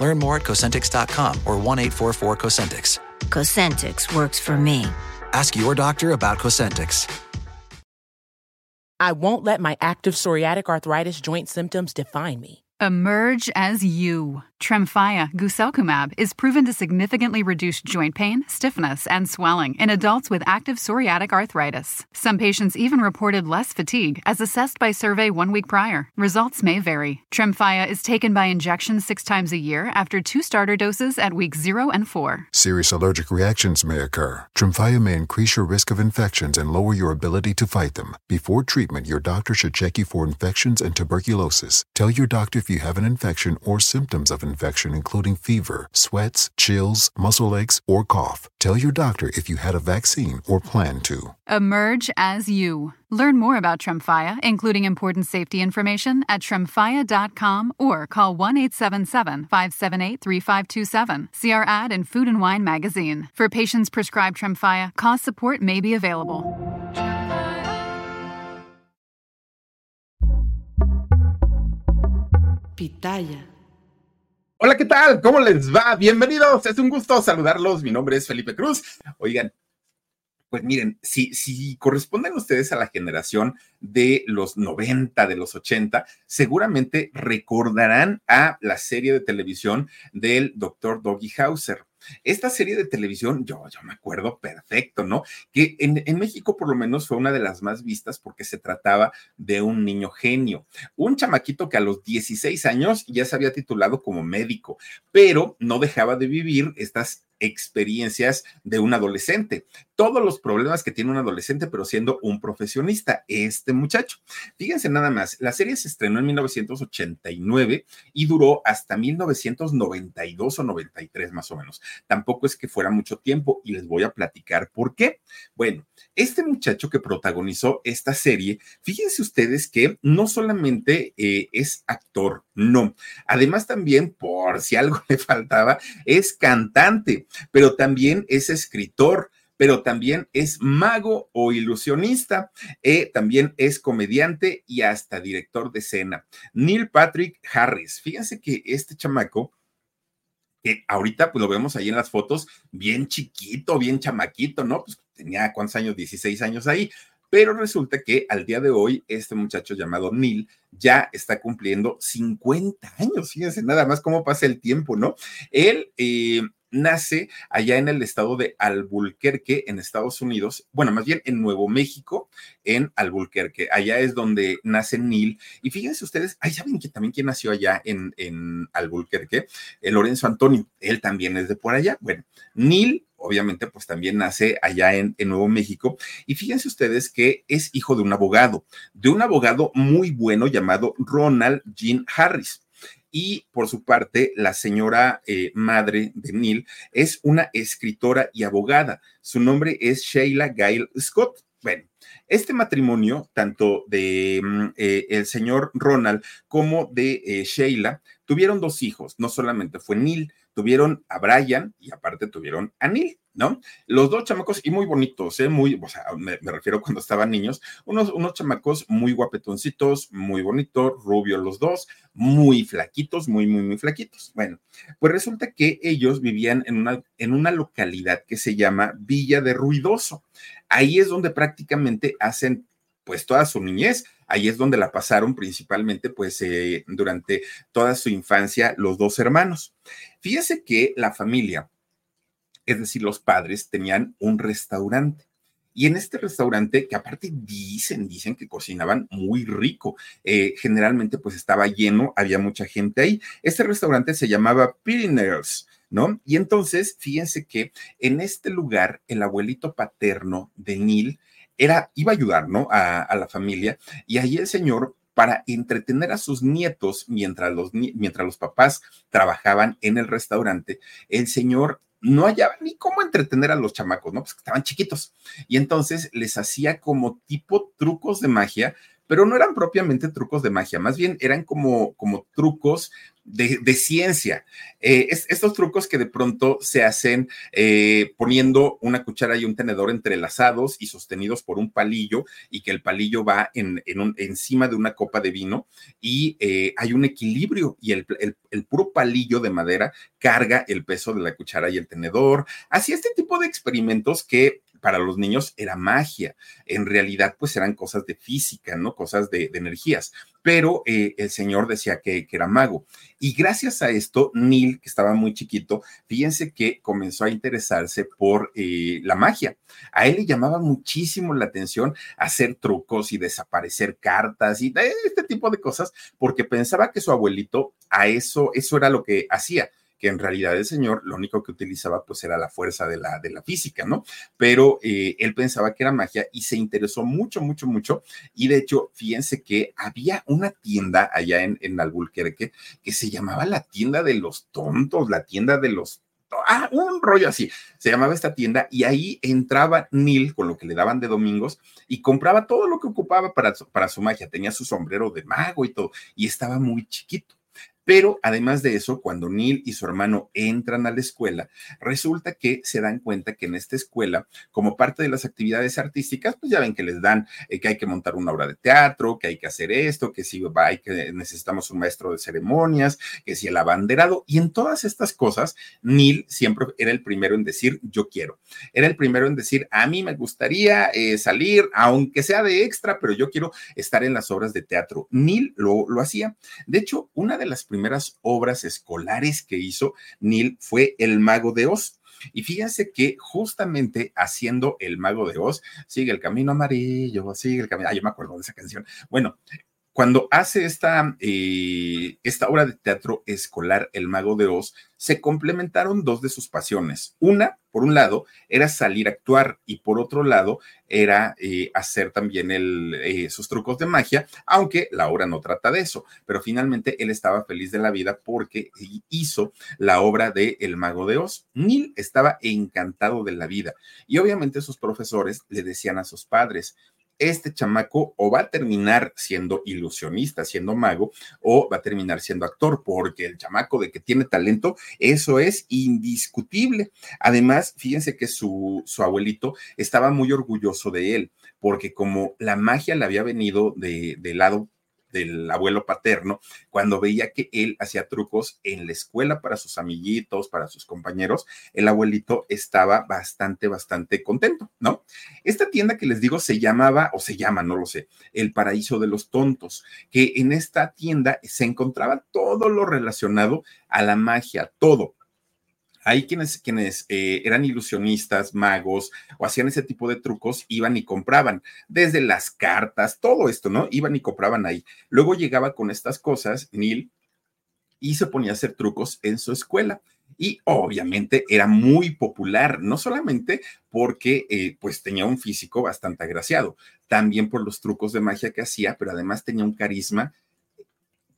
Learn more at Cosentix.com or 1 844 Cosentix. Cosentix works for me. Ask your doctor about Cosentix. I won't let my active psoriatic arthritis joint symptoms define me. Emerge as you. Tremfya guselkumab is proven to significantly reduce joint pain, stiffness, and swelling in adults with active psoriatic arthritis. Some patients even reported less fatigue as assessed by survey one week prior. Results may vary. Tremfya is taken by injection six times a year after two starter doses at week 0 and 4. Serious allergic reactions may occur. Tremfya may increase your risk of infections and lower your ability to fight them. Before treatment, your doctor should check you for infections and tuberculosis. Tell your doctor if you have an infection or symptoms of infection, including fever, sweats, chills, muscle aches, or cough. Tell your doctor if you had a vaccine or plan to. Emerge as you. Learn more about Tremfya, including important safety information, at tremfya.com or call 1 877 578 3527. See our ad in Food and Wine magazine. For patients prescribed Tremfya, cost support may be available. Pitaya. Hola, ¿qué tal? ¿Cómo les va? Bienvenidos. Es un gusto saludarlos. Mi nombre es Felipe Cruz. Oigan, pues miren, si, si corresponden ustedes a la generación de los 90, de los 80, seguramente recordarán a la serie de televisión del doctor Doggy Hauser. Esta serie de televisión, yo, yo me acuerdo perfecto, ¿no? Que en, en, México por lo menos fue una de las más vistas porque se trataba de un niño genio, un chamaquito que a los 16 años ya se había titulado como médico, pero no dejaba de vivir estas experiencias de un adolescente. Todos los problemas que tiene un adolescente, pero siendo un profesionista, este muchacho. Fíjense nada más, la serie se estrenó en 1989 y duró hasta 1992 o 93 más o menos. Tampoco es que fuera mucho tiempo y les voy a platicar por qué. Bueno, este muchacho que protagonizó esta serie, fíjense ustedes que no solamente eh, es actor, no. Además también, por si algo le faltaba, es cantante, pero también es escritor pero también es mago o ilusionista, eh, también es comediante y hasta director de escena. Neil Patrick Harris, fíjense que este chamaco que ahorita pues lo vemos ahí en las fotos, bien chiquito, bien chamaquito, ¿no? Pues tenía cuántos años, 16 años ahí, pero resulta que al día de hoy este muchacho llamado Neil ya está cumpliendo 50 años, fíjense nada más cómo pasa el tiempo, ¿no? Él... Eh, nace allá en el estado de Albuquerque, en Estados Unidos, bueno, más bien en Nuevo México, en Albuquerque. Allá es donde nace Neil. Y fíjense ustedes, ahí saben que también quién nació allá en, en Albuquerque, el Lorenzo Antonio, él también es de por allá. Bueno, Neil obviamente, pues también nace allá en, Nuevo México. Y fíjense ustedes que es hijo de un abogado, de un abogado muy bueno llamado Ronald Jean Harris. Y por su parte, la señora eh, madre de Neil es una escritora y abogada. Su nombre es Sheila Gail Scott. Bueno, este matrimonio, tanto de mm, eh, el señor Ronald como de eh, Sheila, tuvieron dos hijos. No solamente fue Neil, tuvieron a Brian y aparte tuvieron a Neil. ¿no? Los dos chamacos y muy bonitos, ¿eh? Muy, o sea, me, me, refiero cuando estaban niños, unos, unos chamacos muy guapetoncitos, muy bonitos, rubios los dos, muy flaquitos, muy, muy, muy flaquitos. Bueno, pues resulta que ellos vivían en una, en una localidad que se llama Villa de Ruidoso. Ahí es donde prácticamente hacen pues toda su niñez. Ahí es donde la pasaron principalmente pues eh, durante toda su infancia los dos hermanos. Fíjese que la familia es decir, los padres tenían un restaurante. Y en este restaurante, que aparte dicen, dicen que cocinaban muy rico, eh, generalmente pues estaba lleno, había mucha gente ahí. Este restaurante se llamaba Pyrenees, ¿no? Y entonces, fíjense que en este lugar, el abuelito paterno de Neil era, iba a ayudar, ¿no? A, a la familia y ahí el señor para entretener a sus nietos mientras los, mientras los papás trabajaban en el restaurante, el señor no hallaba ni cómo entretener a los chamacos, ¿no? Pues estaban chiquitos. Y entonces les hacía como tipo trucos de magia pero no eran propiamente trucos de magia, más bien eran como, como trucos de, ciencia. Eh, estos trucos que de pronto se hacen eh, poniendo una cuchara y un tenedor entrelazados y sostenidos por un palillo y que el palillo va en, encima de una copa de vino y eh, hay un equilibrio y el, el, puro palillo de madera carga el peso de la cuchara y el tenedor. Así este tipo de experimentos que para los niños era magia. En realidad, pues eran cosas de física, ¿no? Cosas de, energías. Pero eh, el señor decía que, era mago. Y gracias a esto, Neil, que estaba muy chiquito, fíjense que comenzó a interesarse por eh, la magia. A él le llamaba muchísimo la atención hacer trucos y desaparecer cartas y este tipo de cosas, porque pensaba que su abuelito a eso, eso era lo que hacía que en realidad el señor lo único que utilizaba pues era la fuerza de la, de la física, ¿no? Pero eh, él pensaba que era magia y se interesó mucho, mucho, mucho. Y de hecho, fíjense que había una tienda allá en, en Albuquerque que se llamaba la tienda de los tontos, la tienda de los ah, un rollo así. Se llamaba esta tienda y ahí entraba Neil con lo que le daban de domingos y compraba todo lo que ocupaba para, para su magia. Tenía su sombrero de mago y todo y estaba muy chiquito. Pero además de eso, cuando Neil y su hermano entran a la escuela, resulta que se dan cuenta que en esta escuela, como parte de las actividades artísticas, pues ya ven que les dan eh, que hay que montar una obra de teatro, que hay que hacer esto, que si hay que necesitamos un maestro de ceremonias, que si el abanderado, y en todas estas cosas, Neil siempre era el primero en decir yo quiero. Era el primero en decir a mí me gustaría eh, salir, aunque sea de extra, pero yo quiero estar en las obras de teatro. Neil lo, lo hacía. De hecho, una de las primeras obras escolares que hizo Neil fue El Mago de Oz. Y fíjense que justamente haciendo El Mago de Oz, sigue el camino amarillo, sigue el camino, ah, yo me acuerdo de esa canción. Bueno, cuando hace esta, eh, esta obra de teatro escolar, El Mago de Oz, se complementaron dos de sus pasiones. Una, por un lado, era salir a actuar y por otro lado, era eh, hacer también eh, sus trucos de magia, aunque la obra no trata de eso. Pero finalmente él estaba feliz de la vida porque hizo la obra de El Mago de Oz. Neil estaba encantado de la vida y obviamente sus profesores le decían a sus padres, este chamaco o va a terminar siendo ilusionista, siendo mago, o va a terminar siendo actor, porque el chamaco de que tiene talento, eso es indiscutible. Además, fíjense que su, su abuelito estaba muy orgulloso de él, porque como la magia le había venido de, de lado del abuelo paterno, cuando veía que él hacía trucos en la escuela para sus amiguitos, para sus compañeros, el abuelito estaba bastante, bastante contento, ¿no? Esta tienda que les digo se llamaba, o se llama, no lo sé, el Paraíso de los Tontos, que en esta tienda se encontraba todo lo relacionado a la magia, todo, Ahí quienes, quienes eh, eran ilusionistas, magos o hacían ese tipo de trucos, iban y compraban, desde las cartas, todo esto, ¿no? Iban y compraban ahí. Luego llegaba con estas cosas, Neil, y se ponía a hacer trucos en su escuela. Y obviamente era muy popular, no solamente porque eh, pues tenía un físico bastante agraciado, también por los trucos de magia que hacía, pero además tenía un carisma.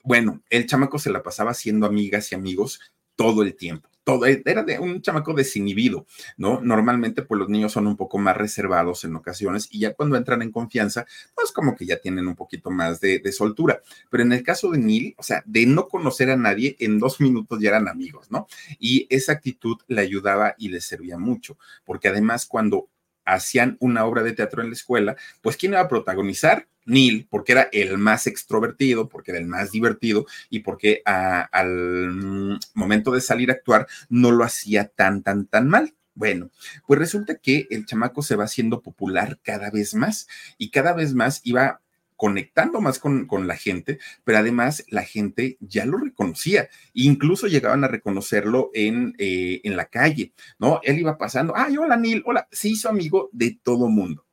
Bueno, el chamaco se la pasaba haciendo amigas y amigos todo el tiempo todo, e, era de un chamaco desinhibido, ¿no? Normalmente, pues los niños son un poco más reservados en ocasiones y ya cuando entran en confianza, pues como que ya tienen un poquito más de, de soltura. Pero en el caso de Neil, o sea, de no conocer a nadie, en dos minutos ya eran amigos, ¿no? Y esa actitud le ayudaba y le servía mucho, porque además cuando hacían una obra de teatro en la escuela, pues ¿quién iba a protagonizar? Neil, porque era el más extrovertido, porque era el más divertido y porque al momento de salir a actuar no lo hacía tan, tan, tan mal. Bueno, pues resulta que el chamaco se va haciendo popular cada vez más y cada vez más iba conectando más con, con, la gente, pero además la gente ya lo reconocía, incluso llegaban a reconocerlo en, eh, en la calle, ¿no? Él iba pasando, ay, hola Neil, hola, se hizo amigo de todo mundo.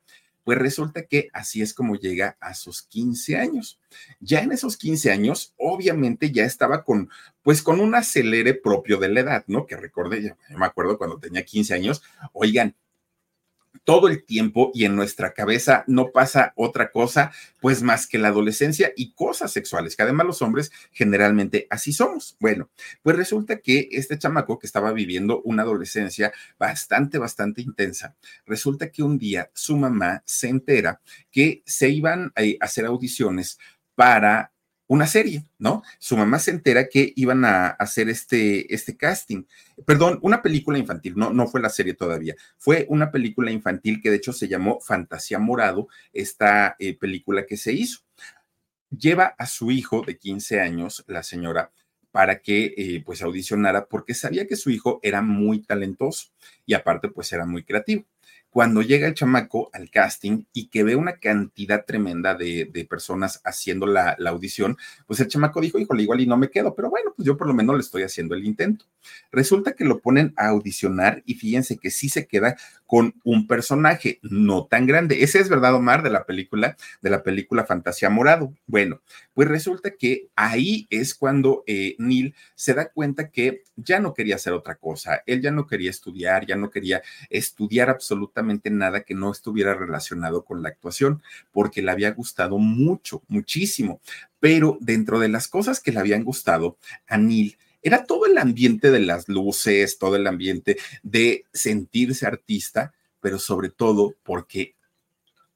Pues resulta que así es como llega a sus 15 años. Ya en esos 15 años, obviamente ya estaba con, pues con un acelere propio de la edad, ¿no? Que recordé, yo me acuerdo cuando tenía 15 años, oigan, todo el tiempo y en nuestra cabeza no pasa otra cosa, pues más que la adolescencia y cosas sexuales, que además los hombres generalmente así somos. Bueno, pues resulta que este chamaco que estaba viviendo una adolescencia bastante, bastante intensa, resulta que un día su mamá se entera que se iban a hacer audiciones para una serie, ¿no? Su mamá se entera que iban a hacer este, este casting. Perdón, una película infantil, no, no fue la serie todavía. Fue una película infantil que de hecho se llamó Fantasía Morado, esta eh, película que se hizo. Lleva a su hijo de 15 años, la señora, para que eh, pues audicionara porque sabía que su hijo era muy talentoso y aparte pues era muy creativo cuando llega el chamaco al casting y que ve una cantidad tremenda de, personas haciendo la, audición, pues el chamaco dijo, híjole, igual y no me quedo, pero bueno, pues yo por lo menos le estoy haciendo el intento. Resulta que lo ponen a audicionar y fíjense que sí se queda con un personaje no tan grande. Ese es verdad, Omar, de la película, de la película Fantasía Morado. Bueno, pues resulta que ahí es cuando eh, Neil se da cuenta que ya no quería hacer otra cosa. Él ya no quería estudiar, ya no quería estudiar absolutamente nada que no estuviera relacionado con la actuación, porque le había gustado mucho, muchísimo. Pero dentro de las cosas que le habían gustado a Neil, era todo el ambiente de las luces, todo el ambiente de sentirse artista, pero sobre todo porque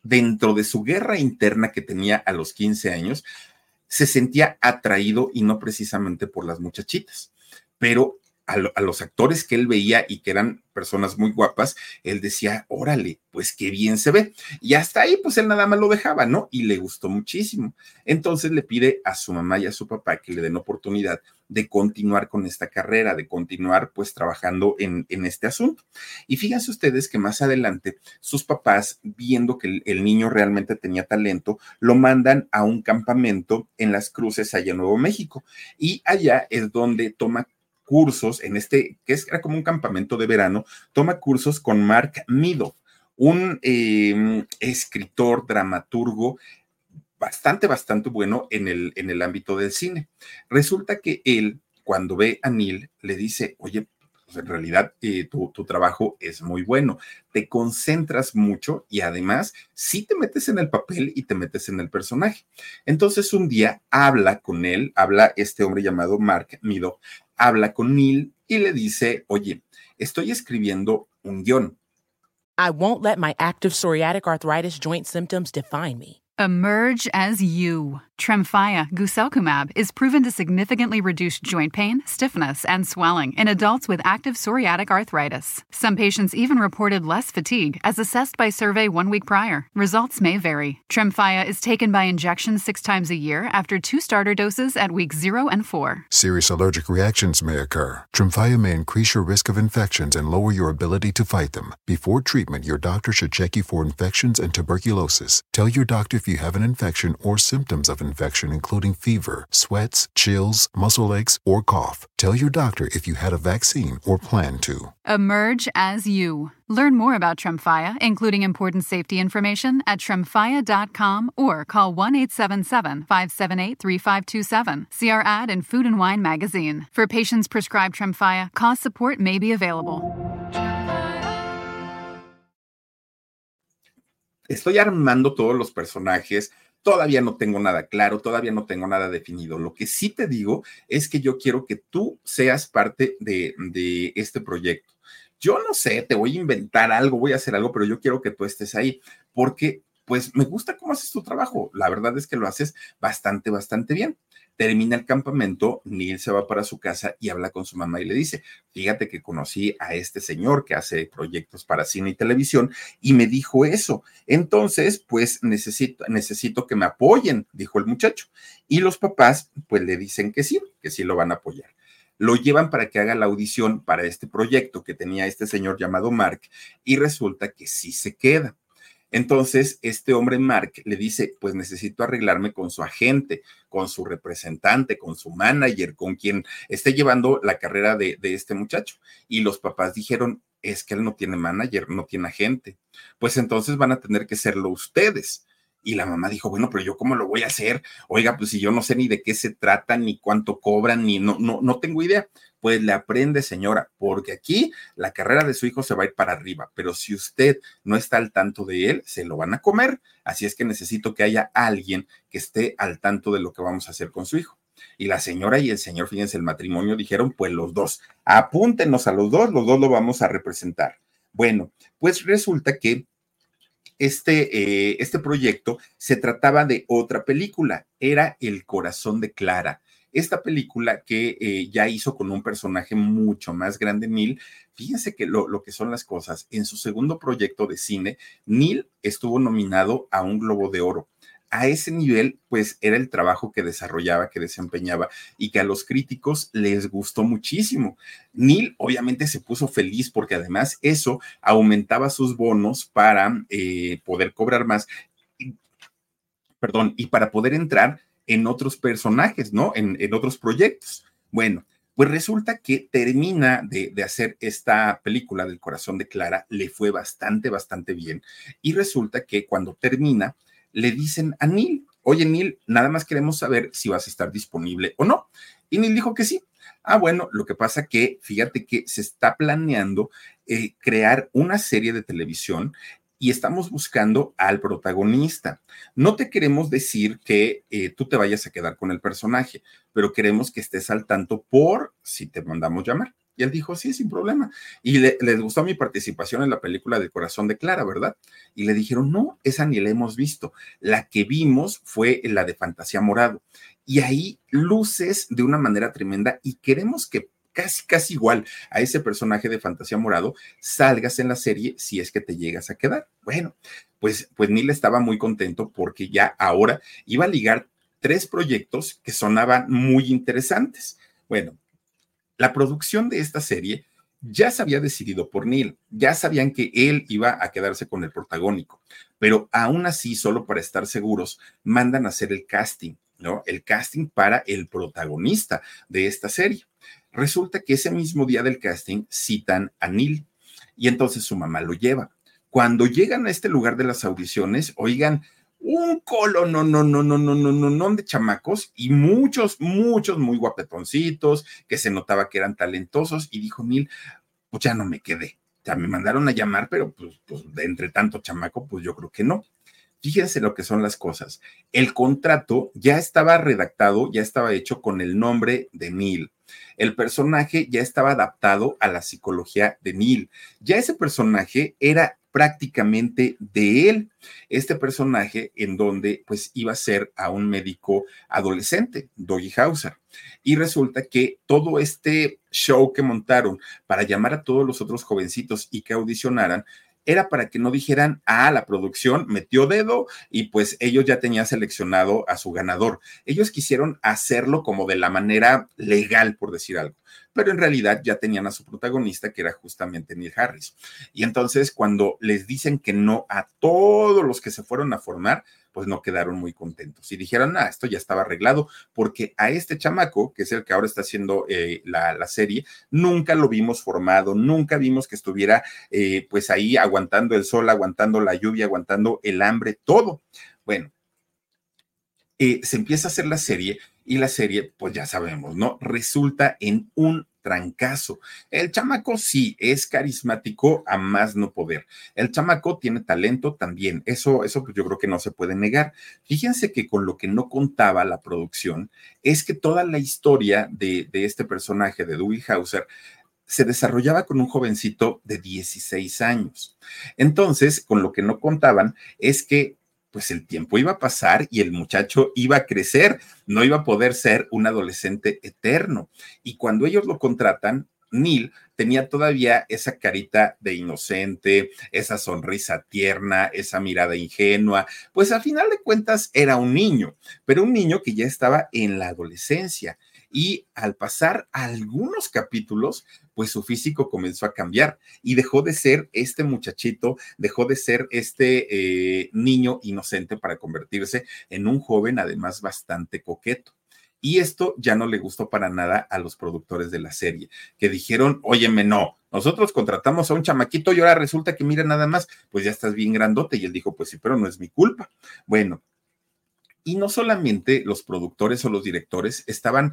dentro de su guerra interna que tenía a los 15 años, se sentía atraído y no precisamente por las muchachitas, pero a, los actores que él veía y que eran personas muy guapas, él decía, órale, pues qué bien se ve. Y hasta ahí, pues él nada más lo dejaba, ¿no? Y le gustó muchísimo. Entonces le pide a su mamá y a su papá que le den oportunidad de continuar con esta carrera, de continuar pues trabajando en, este asunto. Y fíjense ustedes que más adelante sus papás, viendo que el, el niño realmente tenía talento, lo mandan a un campamento en las cruces allá en Nuevo México. Y allá es donde toma cursos en este, que era como un campamento de verano, toma cursos con Mark Meadow, un em, escritor, dramaturgo bastante, bastante bueno en el, en el ámbito del cine. Resulta que él, cuando ve a Neil, le dice, oye, pues en realidad eh, tu, tu, trabajo es muy bueno, te concentras mucho y además sí te metes en el papel y te metes en el personaje. Entonces un día habla con él, habla este hombre llamado Mark Meadow, habla con Neil y le dice, oye, estoy escribiendo un guion. I won't let my active psoriatic arthritis joint symptoms define me. Emerge as you. Tremfya guselkumab is proven to significantly reduce joint pain, stiffness, and swelling in adults with active psoriatic arthritis. Some patients even reported less fatigue as assessed by survey one week prior. Results may vary. Tremfya is taken by injection six times a year after two starter doses at week zero and four. Serious allergic reactions may occur. Tremfya may increase your risk of infections and lower your ability to fight them. Before treatment, your doctor should check you for infections and tuberculosis. Tell your doctor if you have an infection or symptoms of infection, including fever, sweats, chills, muscle aches, or cough. Tell your doctor if you had a vaccine or plan to. Emerge as you. Learn more about Tremfya, including important safety information, at tremfya.com or call 1 877 578 3527. See our ad in Food and Wine magazine. For patients prescribed Tremfya, cost support may be available. Estoy armando todos los personajes. Todavía no tengo nada claro, todavía no tengo nada definido. Lo que sí te digo es que yo quiero que tú seas parte de, este proyecto. Yo no sé, te voy a inventar algo, voy a hacer algo, pero yo quiero que tú estés ahí, porque pues me gusta cómo haces tu trabajo. La verdad es que lo haces bastante, bastante bien. Termina el campamento, Neil se va para su casa y habla con su mamá y le dice, fíjate que conocí a este señor que hace proyectos para cine y televisión y me dijo eso. Entonces, pues necesito, necesito que me apoyen, dijo el muchacho. Y los papás, pues le dicen que sí, que sí lo van a apoyar lo llevan para que haga la audición para este proyecto que tenía este señor llamado Mark y resulta que sí se queda. Entonces, este hombre Mark le dice, pues necesito arreglarme con su agente, con su representante, con su manager, con quien esté llevando la carrera de, este muchacho. Y los papás dijeron, es que él no tiene manager, no tiene agente. Pues entonces van a tener que serlo ustedes. Y la mamá dijo, bueno, pero yo cómo lo voy a hacer? Oiga, pues si yo no sé ni de qué se trata, ni cuánto cobran, ni no, no, no tengo idea. Pues le aprende, señora, porque aquí la carrera de su hijo se va a ir para arriba, pero si usted no está al tanto de él, se lo van a comer. Así es que necesito que haya alguien que esté al tanto de lo que vamos a hacer con su hijo. Y la señora y el señor, fíjense, el matrimonio dijeron, pues los dos, apúntenos a los dos, los dos lo vamos a representar. Bueno, pues resulta que este, eh, este proyecto se trataba de otra película, era El corazón de Clara. Esta película que eh, ya hizo con un personaje mucho más grande, Neil, fíjense que lo, lo, que son las cosas, en su segundo proyecto de cine, Neil estuvo nominado a un Globo de Oro a ese nivel, pues era el trabajo que desarrollaba, que desempeñaba y que a los críticos les gustó muchísimo. Neil obviamente se puso feliz porque además eso aumentaba sus bonos para eh, poder cobrar más, perdón, y para poder entrar en otros personajes, ¿no? En, en otros proyectos. Bueno, pues resulta que termina de, de, hacer esta película del corazón de Clara, le fue bastante, bastante bien. Y resulta que cuando termina, le dicen a Neil, oye Neil, nada más queremos saber si vas a estar disponible o no. Y Neil dijo que sí. Ah, bueno, lo que pasa que fíjate que se está planeando eh, crear una serie de televisión y estamos buscando al protagonista. No te queremos decir que eh, tú te vayas a quedar con el personaje, pero queremos que estés al tanto por si te mandamos llamar. Y él dijo, sí, sin problema. Y le, les gustó mi participación en la película de Corazón de Clara, ¿verdad? Y le dijeron, no, esa ni la hemos visto. La que vimos fue la de Fantasía Morado. Y ahí luces de una manera tremenda y queremos que casi, casi igual a ese personaje de Fantasía Morado salgas en la serie si es que te llegas a quedar. Bueno, pues, pues Neil estaba muy contento porque ya ahora iba a ligar tres proyectos que sonaban muy interesantes. Bueno, la producción de esta serie ya se había decidido por Neil, ya sabían que él iba a quedarse con el protagónico, pero aún así, solo para estar seguros, mandan a hacer el casting, ¿no? El casting para el protagonista de esta serie. Resulta que ese mismo día del casting citan a Neil y entonces su mamá lo lleva. Cuando llegan a este lugar de las audiciones, oigan, un colo, no, no, no, no, no, no, no, no, de chamacos y muchos, muchos muy guapetoncitos que se notaba que eran talentosos y dijo Neil, pues ya no me quedé. Ya me mandaron a llamar, pero pues, pues de entre tanto chamaco, pues yo creo que no. Fíjense lo que son las cosas. El contrato ya estaba redactado, ya estaba hecho con el nombre de Neil. El personaje ya estaba adaptado a la psicología de Neil. Ya ese personaje era prácticamente de él. Este personaje en donde pues iba a ser a un médico adolescente, Doggy Hauser. Y resulta que todo este show que montaron para llamar a todos los otros jovencitos y que audicionaran, era para que no dijeran, ah, la producción metió dedo y pues ellos ya tenían seleccionado a su ganador. Ellos quisieron hacerlo como de la manera legal, por decir algo pero en realidad ya tenían a su protagonista, que era justamente Neil Harris. Y entonces cuando les dicen que no a todos los que se fueron a formar, pues no quedaron muy contentos y dijeron, ah, esto ya estaba arreglado, porque a este chamaco, que es el que ahora está haciendo eh, la, la, serie, nunca lo vimos formado, nunca vimos que estuviera eh, pues ahí aguantando el sol, aguantando la lluvia, aguantando el hambre, todo. Bueno, eh, se empieza a hacer la serie y la serie, pues ya sabemos, ¿no? Resulta en un trancazo. El chamaco sí es carismático a más no poder. El chamaco tiene talento también. Eso, eso pues yo creo que no se puede negar. Fíjense que con lo que no contaba la producción es que toda la historia de, de este personaje de Dewey Hauser se desarrollaba con un jovencito de 16 años. Entonces, con lo que no contaban es que pues el tiempo iba a pasar y el muchacho iba a crecer, no iba a poder ser un adolescente eterno. Y cuando ellos lo contratan, Neil tenía todavía esa carita de inocente, esa sonrisa tierna, esa mirada ingenua, pues al final de cuentas era un niño, pero un niño que ya estaba en la adolescencia. Y al pasar algunos capítulos, pues su físico comenzó a cambiar y dejó de ser este muchachito, dejó de ser este eh, niño inocente para convertirse en un joven además bastante coqueto. Y esto ya no le gustó para nada a los productores de la serie, que dijeron, óyeme, no, nosotros contratamos a un chamaquito y ahora resulta que mira nada más, pues ya estás bien grandote. Y él dijo, pues sí, pero no es mi culpa. Bueno, y no solamente los productores o los directores estaban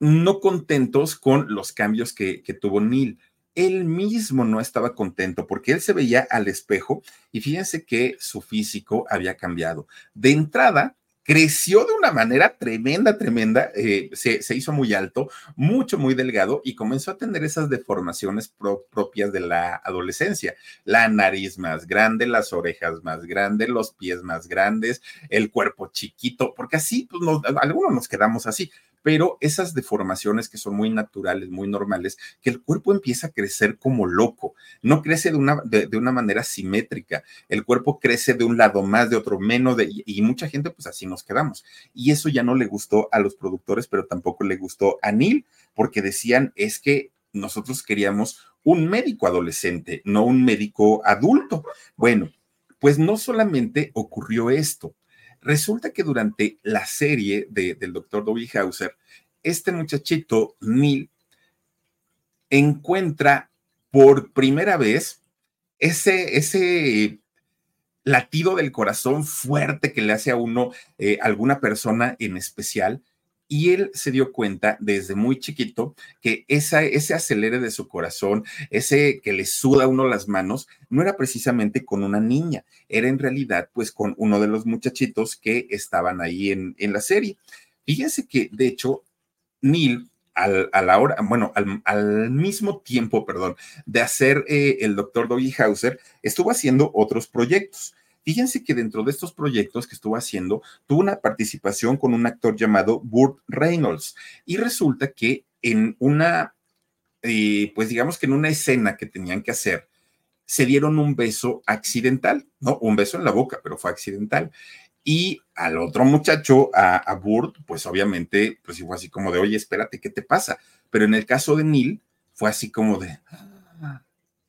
no contentos con los cambios que, tuvo Neil él mismo no estaba contento porque él se veía al espejo y fíjense que su físico había cambiado. De entrada, creció de una manera tremenda, tremenda, eh, se, hizo muy alto, mucho, muy delgado y comenzó a tener esas deformaciones propias de la adolescencia. La nariz más grande, las orejas más grandes, los pies más grandes, el cuerpo chiquito, porque así, pues algunos nos quedamos así pero esas deformaciones que son muy naturales, muy normales, que el cuerpo empieza a crecer como loco, no crece de una, de, una manera simétrica, el cuerpo crece de un lado más, de otro menos, de, y mucha gente pues así nos quedamos. Y eso ya no le gustó a los productores, pero tampoco le gustó a Neil, porque decían, es que nosotros queríamos un médico adolescente, no un médico adulto. Bueno, pues no solamente ocurrió esto, Resulta que durante la serie del doctor Dobby Hauser, este muchachito, Neil, encuentra por primera vez ese, ese latido del corazón fuerte que le hace a uno eh, alguna persona en especial y él se dio cuenta desde muy chiquito que ese acelere de su corazón, ese que le suda a uno las manos, no era precisamente con una niña, era en realidad pues con uno de los muchachitos que estaban ahí en, en la serie. Fíjense que de hecho Neil al, a la hora, bueno, al, mismo tiempo, perdón, de hacer eh, el doctor Doggy Hauser, estuvo haciendo otros proyectos. Fíjense que dentro de estos proyectos que estuvo haciendo, tuvo una participación con un actor llamado Burt Reynolds. Y resulta que en una, eh, pues digamos que en una escena que tenían que hacer, se dieron un beso accidental, ¿no? Un beso en la boca, pero fue accidental. Y al otro muchacho, a, a Burt, pues obviamente, pues fue así como de, oye, espérate, ¿qué te pasa? Pero en el caso de Neil, fue así como de,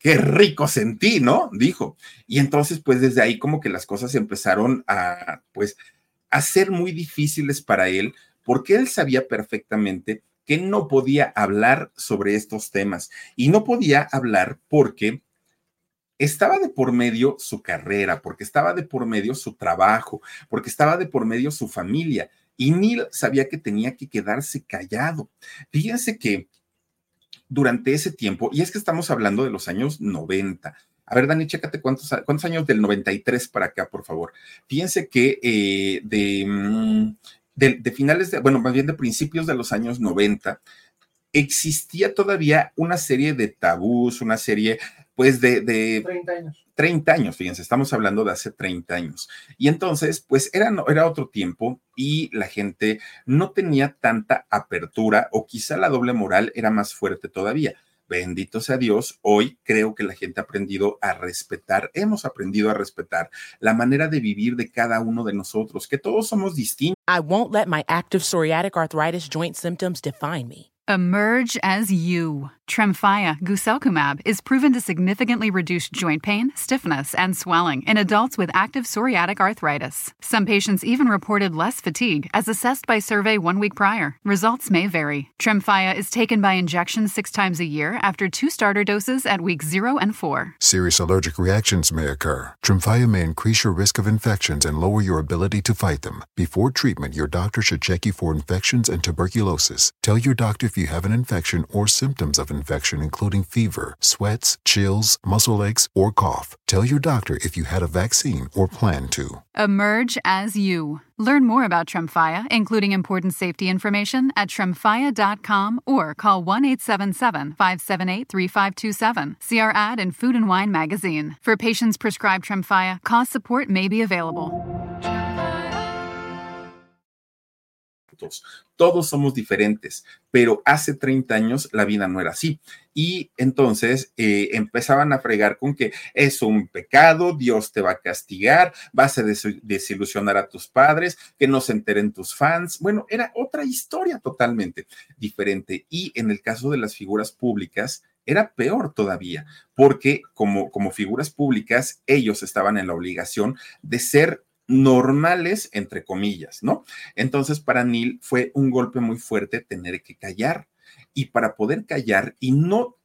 qué rico sentí, ¿no? Dijo. Y entonces, pues desde ahí como que las cosas empezaron a, pues, a ser muy difíciles para él, porque él sabía perfectamente que no podía hablar sobre estos temas. Y no podía hablar porque estaba de por medio su carrera, porque estaba de por medio su trabajo, porque estaba de por medio su familia. Y Neil sabía que tenía que quedarse callado. Fíjense que durante ese tiempo, y es que estamos hablando de los años 90. A ver, Dani, chécate cuántos, cuántos años del 93 para acá, por favor. Fíjense que eh, mm, de, de, finales de, bueno, más bien de principios de los años 90, existía todavía una serie de tabús, una serie, pues, de... de 30 años. 30 años, fíjense, estamos hablando de hace 30 años. Y entonces, pues era, era otro tiempo y la gente no tenía tanta apertura o quizá la doble moral era más fuerte todavía. Bendito sea Dios, hoy creo que la gente ha aprendido a respetar, hemos aprendido a respetar la manera de vivir de cada uno de nosotros, que todos somos distintos. I won't let my active psoriatic arthritis joint symptoms define me. Emerge as you. Tremfya guselkumab is proven to significantly reduce joint pain, stiffness, and swelling in adults with active psoriatic arthritis. Some patients even reported less fatigue as assessed by survey one week prior. Results may vary. Tremfya is taken by injection six times a year after two starter doses at week zero and four. Serious allergic reactions may occur. Tremfya may increase your risk of infections and lower your ability to fight them. Before treatment, your doctor should check you for infections and tuberculosis. Tell your doctor if you have an infection or symptoms of infection, including fever, sweats, chills, muscle aches, or cough. Tell your doctor if you had a vaccine or plan to. Emerge as you. Learn more about Tremfya, including important safety information, at tremfya.com or call 1 877 578 3527. See our ad in Food and Wine magazine. For patients prescribed Tremfya, cost support may be available. Todos somos diferentes, pero hace 30 años la vida no era así. Y entonces eh, empezaban a fregar con que es un pecado, Dios te va a castigar, vas a des desilusionar a tus padres, que no se enteren tus fans. Bueno, era otra historia totalmente diferente. Y en el caso de las figuras públicas, era peor todavía, porque como, como figuras públicas, ellos estaban en la obligación de ser normales, entre comillas, ¿no? Entonces, para Neil fue un golpe muy fuerte tener que callar. Y para poder callar y no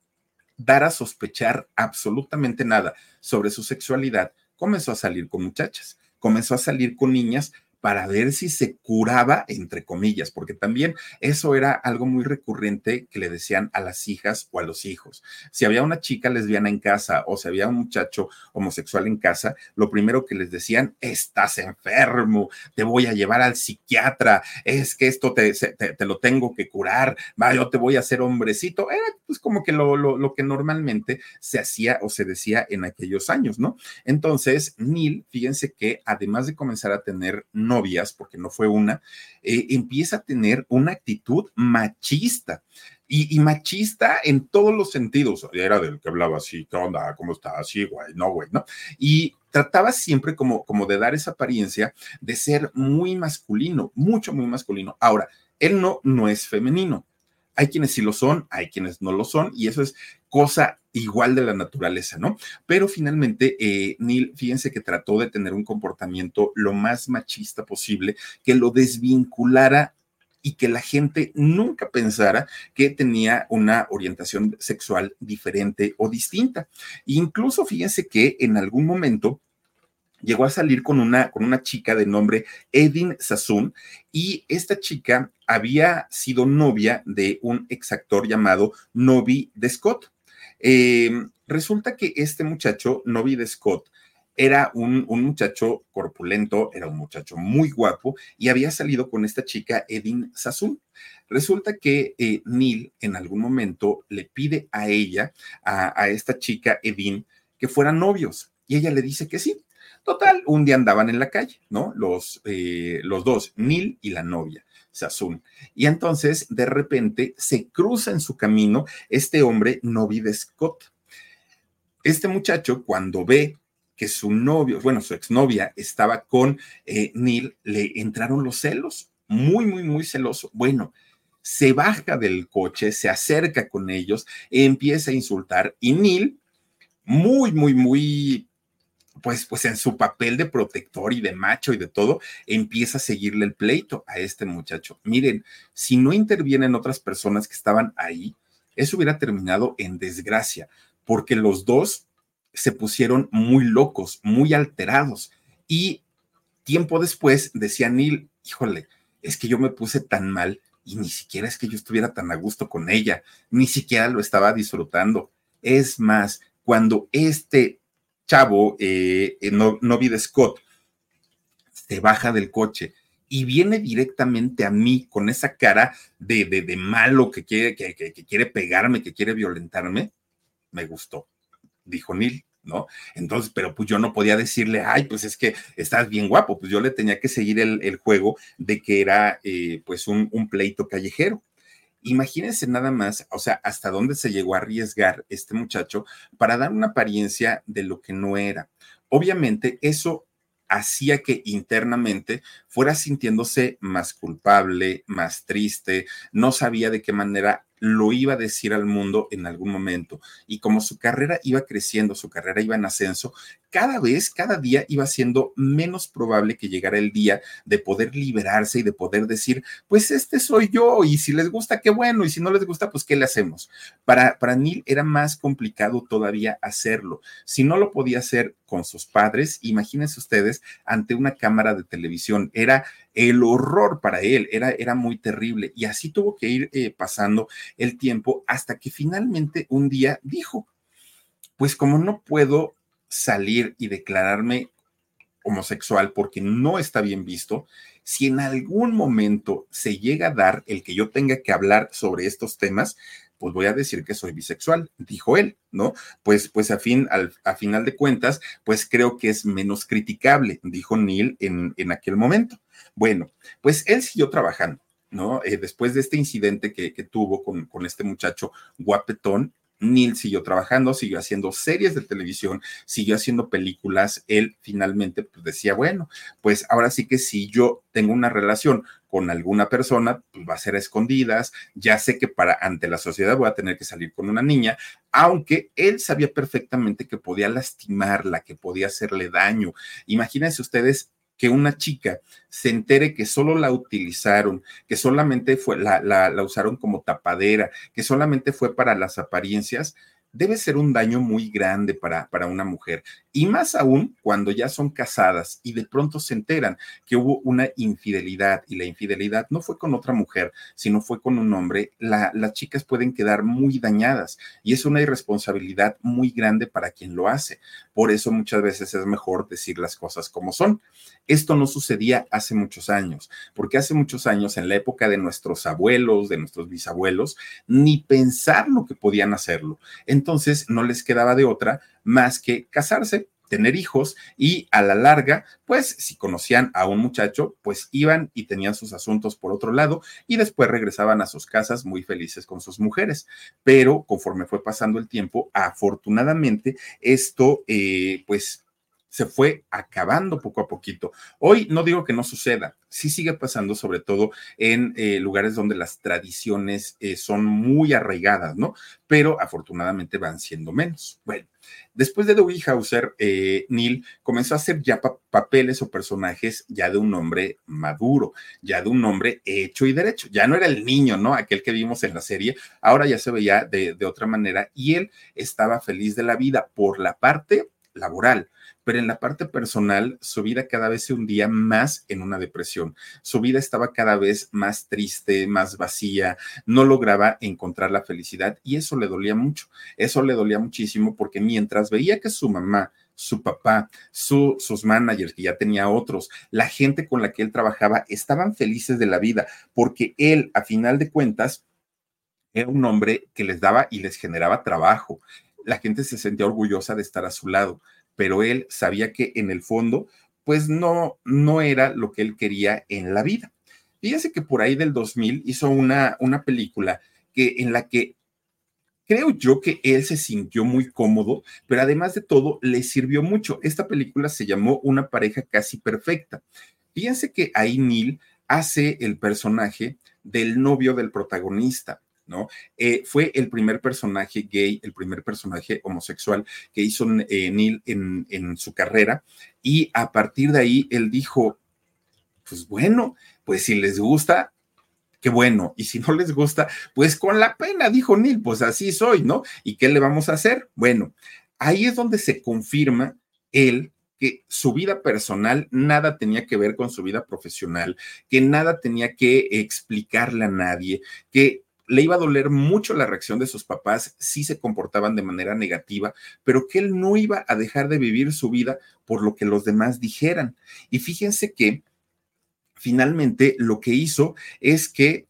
dar a sospechar absolutamente nada sobre su sexualidad, comenzó a salir con muchachas, comenzó a salir con niñas para ver si se curaba, entre comillas, porque también eso era algo muy recurrente que le decían a las hijas o a los hijos. Si había una chica lesbiana en casa o si había un muchacho homosexual en casa, lo primero que les decían, estás enfermo, te voy a llevar al psiquiatra, es que esto te, te, lo tengo que curar, va, yo te voy a hacer hombrecito. Era pues como que lo, lo, lo que normalmente se hacía o se decía en aquellos años, ¿no? Entonces, Neil, fíjense que además de comenzar a tener no novias, porque no fue una, eh, empieza a tener una actitud machista. Y, machista en todos los sentidos. Era del que hablaba así, ¿qué onda? ¿Cómo está? Así, güey, no, güey, ¿no? Y trataba siempre como, como de dar esa apariencia de ser muy masculino, mucho, muy masculino. Ahora, él no, no es femenino. Hay quienes sí lo son, hay quienes no lo son, y eso es cosa igual de la naturaleza, ¿no? Pero finalmente, eh, Neil, fíjense que trató de tener un comportamiento lo más machista posible, que lo desvinculara y que la gente nunca pensara que tenía una orientación sexual diferente o distinta. incluso fíjense que en algún momento llegó a salir con una, con una chica de nombre Edin Sassoon y esta chica había sido novia de un exactor llamado Novi de Scott. Eh, resulta que este muchacho, Novi de Scott, era un, muchacho corpulento, era un muchacho muy guapo y había salido con esta chica Edin Sassoon. Resulta que eh, Neil en algún momento le pide a ella, a, esta chica Edin, que fueran novios y ella le dice que sí. Total, un día andaban en la calle, ¿no? Los, eh, los dos, Neil y la novia. Y entonces, de repente, se cruza en su camino este hombre, Novi de Scott. Este muchacho, cuando ve que su novio, bueno, su exnovia estaba con eh, Neil, le entraron los celos, muy, muy, muy celoso. Bueno, se baja del coche, se acerca con ellos, empieza a insultar y Neil, muy, muy, muy pues, pues en su papel de protector y de macho y de todo, empieza a seguirle el pleito a este muchacho. Miren, si no intervienen otras personas que estaban ahí, eso hubiera terminado en desgracia, porque los dos se pusieron muy locos, muy alterados. Y tiempo después decía Neil, híjole, es que yo me puse tan mal y ni siquiera es que yo estuviera tan a gusto con ella, ni siquiera lo estaba disfrutando. Es más, cuando este chavo, eh, eh no, de Scott, se baja del coche y viene directamente a mí con esa cara de, de, malo que quiere, que, que, quiere pegarme, que quiere violentarme, me gustó, dijo Neil. ¿no? Entonces, pero pues yo no podía decirle, ay, pues es que estás bien guapo, pues yo le tenía que seguir el, juego de que era eh, pues un, un, pleito callejero. Imagínense nada más, o sea, hasta dónde se llegó a arriesgar este muchacho para dar una apariencia de lo que no era. Obviamente eso hacía que internamente fuera sintiéndose más culpable, más triste, no sabía de qué manera lo iba a decir al mundo en algún momento. Y como su carrera iba creciendo, su carrera iba en ascenso, cada vez, cada día iba siendo menos probable que llegara el día de poder liberarse y de poder decir, pues este soy yo y si les gusta, qué bueno, y si no les gusta, pues qué le hacemos. Para, para Neil era más complicado todavía hacerlo. Si no lo podía hacer con sus padres, imagínense ustedes ante una cámara de televisión. Era el horror para él, era, era muy terrible. Y así tuvo que ir eh, pasando el tiempo hasta que finalmente un día dijo, pues como no puedo salir y declararme homosexual porque no está bien visto, si en algún momento se llega a dar el que yo tenga que hablar sobre estos temas, pues voy a decir que soy bisexual, dijo él, ¿no? Pues, pues a, fin, al, a final de cuentas, pues creo que es menos criticable, dijo Neil en, en aquel momento. Bueno, pues él siguió trabajando, ¿no? Eh, después de este incidente que, que tuvo con, con este muchacho guapetón, Neil siguió trabajando, siguió haciendo series de televisión, siguió haciendo películas. Él finalmente pues, decía, bueno, pues ahora sí que si yo tengo una relación con alguna persona, pues va a ser a escondidas. Ya sé que para ante la sociedad voy a tener que salir con una niña, aunque él sabía perfectamente que podía lastimarla, que podía hacerle daño. Imagínense ustedes que una chica se entere que solo la utilizaron, que solamente fue, la, la, la usaron como tapadera, que solamente fue para las apariencias, debe ser un daño muy grande para, para una mujer. Y más aún cuando ya son casadas y de pronto se enteran que hubo una infidelidad y la infidelidad no fue con otra mujer, sino fue con un hombre, la, las chicas pueden quedar muy dañadas y es una irresponsabilidad muy grande para quien lo hace. Por eso muchas veces es mejor decir las cosas como son. Esto no sucedía hace muchos años, porque hace muchos años, en la época de nuestros abuelos, de nuestros bisabuelos, ni pensar lo que podían hacerlo. Entonces no les quedaba de otra más que casarse, tener hijos y a la larga, pues si conocían a un muchacho, pues iban y tenían sus asuntos por otro lado y después regresaban a sus casas muy felices con sus mujeres. Pero conforme fue pasando el tiempo, afortunadamente esto, eh, pues se fue acabando poco a poquito. Hoy no digo que no suceda, sí sigue pasando, sobre todo en eh, lugares donde las tradiciones eh, son muy arraigadas, ¿no? Pero afortunadamente van siendo menos. Bueno, después de Dewey Hauser, eh, Neil comenzó a hacer ya papeles o personajes ya de un hombre maduro, ya de un hombre hecho y derecho. Ya no era el niño, ¿no? Aquel que vimos en la serie, ahora ya se veía de, de otra manera y él estaba feliz de la vida por la parte laboral pero en la parte personal su vida cada vez se hundía más en una depresión. Su vida estaba cada vez más triste, más vacía, no lograba encontrar la felicidad y eso le dolía mucho. Eso le dolía muchísimo porque mientras veía que su mamá su papá, sus managers, que ya tenía otros, la gente con la que él trabajaba, estaban felices de la vida, porque él, a final de cuentas, era un hombre que les daba y les generaba trabajo. La gente se sentía orgullosa de estar a su lado pero él sabía que en el fondo, pues no, no era lo que él quería en la vida. Fíjese que por ahí del 2000 hizo una, una película que, en la que creo yo que él se sintió muy cómodo, pero además de todo le sirvió mucho. Esta película se llamó Una pareja casi perfecta. Fíjense que ahí Neil hace el personaje del novio del protagonista. ¿No? Eh, fue el primer personaje gay, el primer personaje homosexual que hizo eh, Neil en, en su carrera y a partir de ahí él dijo, pues bueno, pues si les gusta, qué bueno. Y si no les gusta, pues con la pena, dijo Neil, pues así soy, ¿no? ¿Y qué le vamos a hacer? Bueno, ahí es donde se confirma él que su vida personal nada tenía que ver con su vida profesional, que nada tenía que explicarle a nadie, que le iba a doler mucho la reacción de sus papás si se comportaban de manera negativa, pero que él no iba a dejar de vivir su vida por lo que los demás dijeran. Y fíjense que finalmente lo que hizo es que,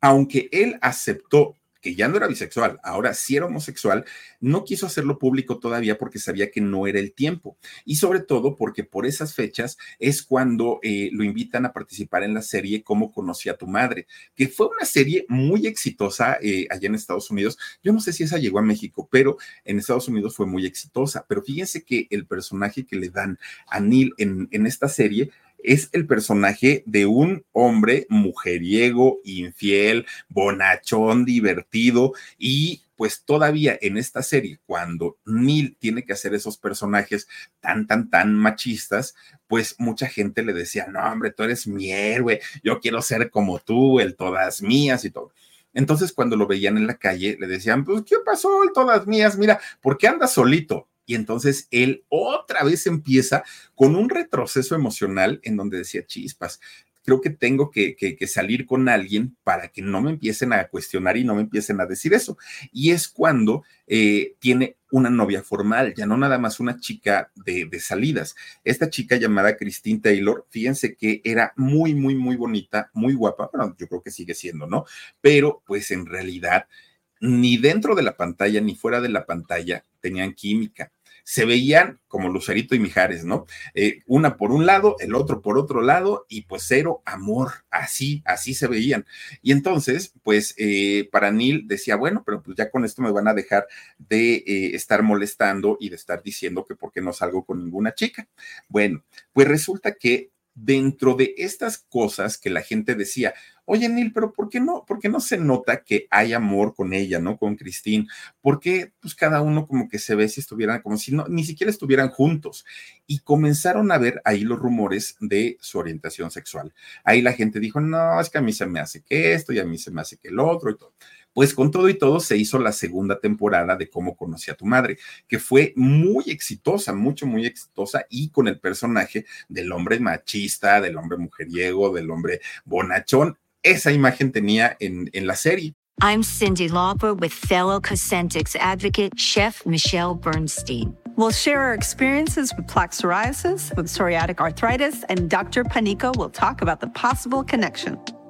aunque él aceptó que ya no era bisexual, ahora sí era homosexual, no quiso hacerlo público todavía porque sabía que no era el tiempo. Y sobre todo porque por esas fechas es cuando eh, lo invitan a participar en la serie Cómo conocí a tu madre, que fue una serie muy exitosa eh, allá en Estados Unidos. Yo no sé si esa llegó a México, pero en Estados Unidos fue muy exitosa. Pero fíjense que el personaje que le dan a Neil en, en esta serie es el personaje de un hombre mujeriego, infiel, bonachón, divertido y pues todavía en esta serie, cuando Neil tiene que hacer esos personajes tan, tan, tan machistas, pues mucha gente le decía, no, hombre, tú eres mi héroe, yo quiero ser como tú, el todas mías y todo. Entonces, cuando lo veían en la calle, le decían, pues, ¿qué pasó, el todas mías? Mira, ¿por qué andas solito? Y entonces él otra vez empieza con un retroceso emocional en donde decía chispas. Creo que tengo que, salir con alguien para que no me empiecen a cuestionar y no me empiecen a decir eso. Y es cuando eh, tiene una novia formal, ya no nada más una chica de, de, salidas. Esta chica llamada Christine Taylor, fíjense que era muy, muy, muy bonita, muy guapa, bueno, yo creo que sigue siendo, ¿no? Pero pues en realidad ni dentro de la pantalla ni fuera de la pantalla tenían química se veían como Lucerito y Mijares, ¿no? Eh, una por un lado, el otro por otro lado, y pues cero amor, así, así se veían. Y entonces, pues eh, para Neil decía, bueno, pero pues ya con esto me van a dejar de eh, estar molestando y de estar diciendo que por qué no salgo con ninguna chica. Bueno, pues resulta que dentro de estas cosas que la gente decía, oye Neil, pero ¿por qué no, por qué no se nota que hay amor con ella, ¿no? Con Christine? ¿Por qué pues cada uno como que se ve si estuvieran, como si no, ni siquiera estuvieran juntos? Y comenzaron a ver ahí los rumores de su orientación sexual. Ahí la gente dijo, no, es que a mí se me hace que esto y a mí se me hace que el otro y todo. Pues con todo y todo se hizo la segunda temporada de Cómo conocí a tu madre, que fue muy exitosa, mucho, muy exitosa y con el personaje del hombre machista, del hombre mujeriego, del hombre bonachón. Esa imagen tenía en, en la serie. I'm Cindy Lauper with fellow Cosentix advocate, Chef Michelle Bernstein. We'll share our experiences with plaque psoriasis, with psoriatic arthritis, and Dr. Panico will talk about the possible connection.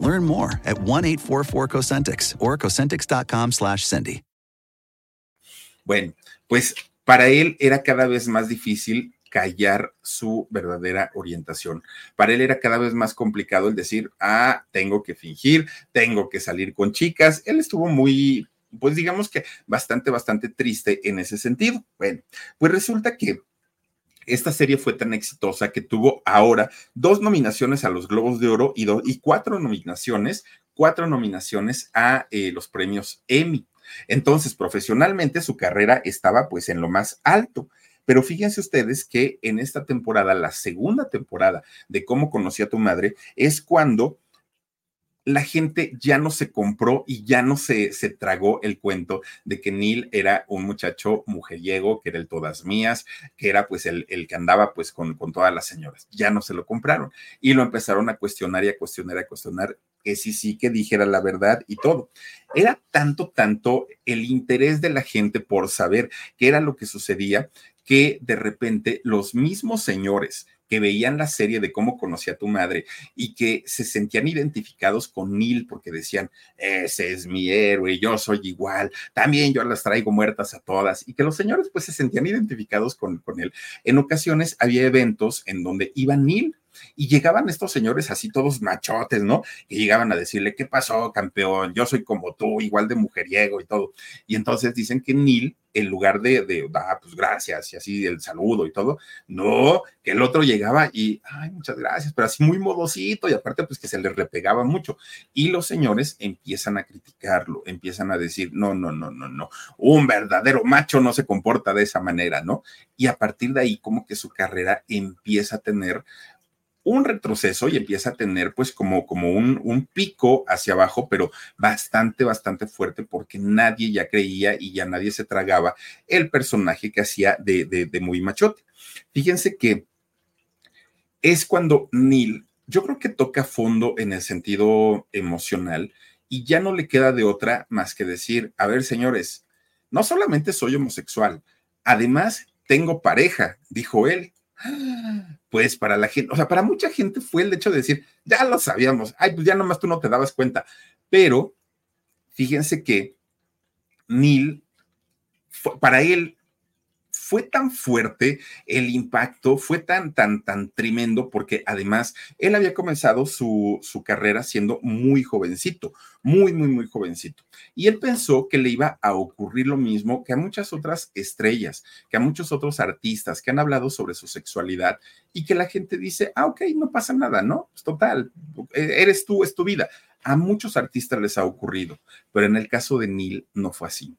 Learn more at 1 844 Cosentix or cosentix.com slash Cindy. Bueno, pues para él era cada vez más difícil callar su verdadera orientación. Para él era cada vez más complicado el decir, ah, tengo que fingir, tengo que salir con chicas. Él estuvo muy, pues digamos que bastante, bastante triste en ese sentido. Bueno, pues resulta que esta serie fue tan exitosa que tuvo ahora dos nominaciones a los Globos de Oro y, y cuatro nominaciones, cuatro nominaciones a eh, los premios Emmy. Entonces, profesionalmente su carrera estaba pues en lo más alto. Pero fíjense ustedes que en esta temporada, la segunda temporada de Cómo conocí a tu madre, es cuando la gente ya no se compró y ya no se, se tragó el cuento de que Neil era un muchacho mujeriego, que era el todas mías, que era pues el, el que andaba pues con, con todas las señoras. Ya no se lo compraron y lo empezaron a cuestionar y a cuestionar y a cuestionar que sí, sí, que dijera la verdad y todo. Era tanto, tanto el interés de la gente por saber qué era lo que sucedía que de repente los mismos señores que veían la serie de cómo conocí a tu madre y que se sentían identificados con Neil porque decían, ese es mi héroe, yo soy igual, también yo las traigo muertas a todas y que los señores pues se sentían identificados con, con él. En ocasiones había eventos en donde iba Neil y llegaban estos señores así todos machotes, ¿no? Que llegaban a decirle, ¿qué pasó, campeón? Yo soy como tú, igual de mujeriego y todo. Y entonces dicen que Neil, en lugar de, de ah, pues gracias y así el saludo y todo, no, que el otro llegaba y, ay, muchas gracias, pero así muy modosito y aparte pues que se le repegaba mucho. Y los señores empiezan a criticarlo, empiezan a decir, no, no, no, no, no, un verdadero macho no se comporta de esa manera, ¿no? Y a partir de ahí como que su carrera empieza a tener un retroceso y empieza a tener pues como, como un, un, pico hacia abajo, pero bastante, bastante fuerte porque nadie ya creía y ya nadie se tragaba el personaje que hacía de, de, de muy machote. Fíjense que es cuando Neil, yo creo que toca fondo en el sentido emocional y ya no le queda de otra más que decir, a ver señores, no solamente soy homosexual, además tengo pareja, dijo él pues para la gente, o sea, para mucha gente fue el hecho de decir, ya lo sabíamos, ay, pues ya nomás tú no te dabas cuenta, pero fíjense que Neil, para él fue tan fuerte el impacto, fue tan, tan, tan tremendo, porque además él había comenzado su, su carrera siendo muy jovencito, muy, muy, muy jovencito. Y él pensó que le iba a ocurrir lo mismo que a muchas otras estrellas, que a muchos otros artistas que han hablado sobre su sexualidad y que la gente dice, ah, ok, no pasa nada, ¿no? Pues total, e, eres tú, es tu vida. A muchos artistas les ha ocurrido, pero en el caso de Neil no fue así.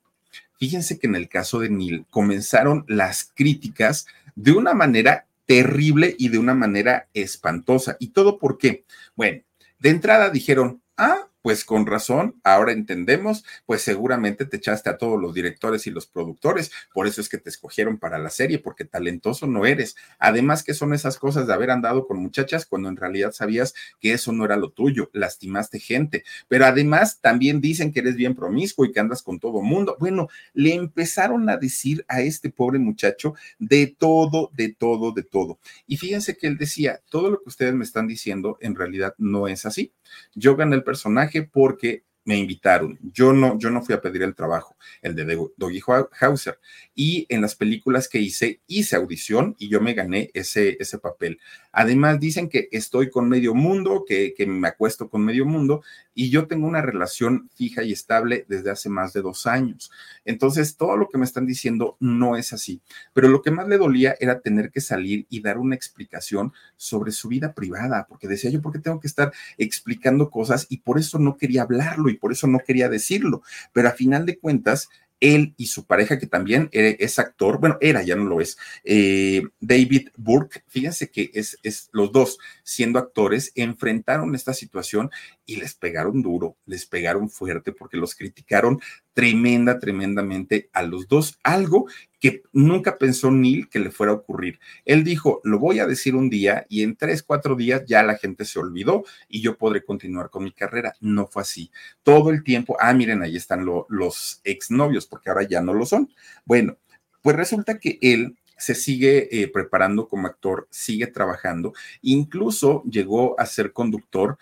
Fíjense que en el caso de Neil comenzaron las críticas de una manera terrible y de una manera espantosa. ¿Y todo por qué? Bueno, de entrada dijeron, ah, pues con razón, ahora entendemos, pues seguramente te echaste a todos los directores y los productores, por eso es que te escogieron para la serie, porque talentoso no eres. Además que son esas cosas de haber andado con muchachas cuando en realidad sabías que eso no era lo tuyo, lastimaste gente, pero además también dicen que eres bien promiscuo y que andas con todo mundo. Bueno, le empezaron a decir a este pobre muchacho de todo, de todo, de todo. Y fíjense que él decía, todo lo que ustedes me están diciendo en realidad no es así. Yo gané el personaje porque me invitaron. Yo no, yo no fui a pedir el trabajo, el de Doggy Hauser. Y en las películas que hice, hice audición y yo me gané ese, ese papel. Además, dicen que estoy con medio mundo, que, que me acuesto con medio mundo y yo tengo una relación fija y estable desde hace más de dos años. Entonces, todo lo que me están diciendo no es así. Pero lo que más le dolía era tener que salir y dar una explicación sobre su vida privada, porque decía yo, ¿por qué tengo que estar explicando cosas? Y por eso no quería hablarlo y por eso no quería decirlo. Pero a final de cuentas, él y su pareja, que también es actor, bueno, era, ya no lo es, eh, David Burke, fíjense que es, es, los dos, siendo actores, enfrentaron esta situación y les pegaron duro, les pegaron fuerte porque los criticaron tremenda, tremendamente a los dos, algo que nunca pensó Neil que le fuera a ocurrir. Él dijo, lo voy a decir un día y en tres, cuatro días ya la gente se olvidó y yo podré continuar con mi carrera. No fue así. Todo el tiempo, ah, miren, ahí están los exnovios, porque ahora ya no lo son. Bueno, pues resulta que él se sigue eh, preparando como actor, sigue trabajando, incluso llegó a ser conductor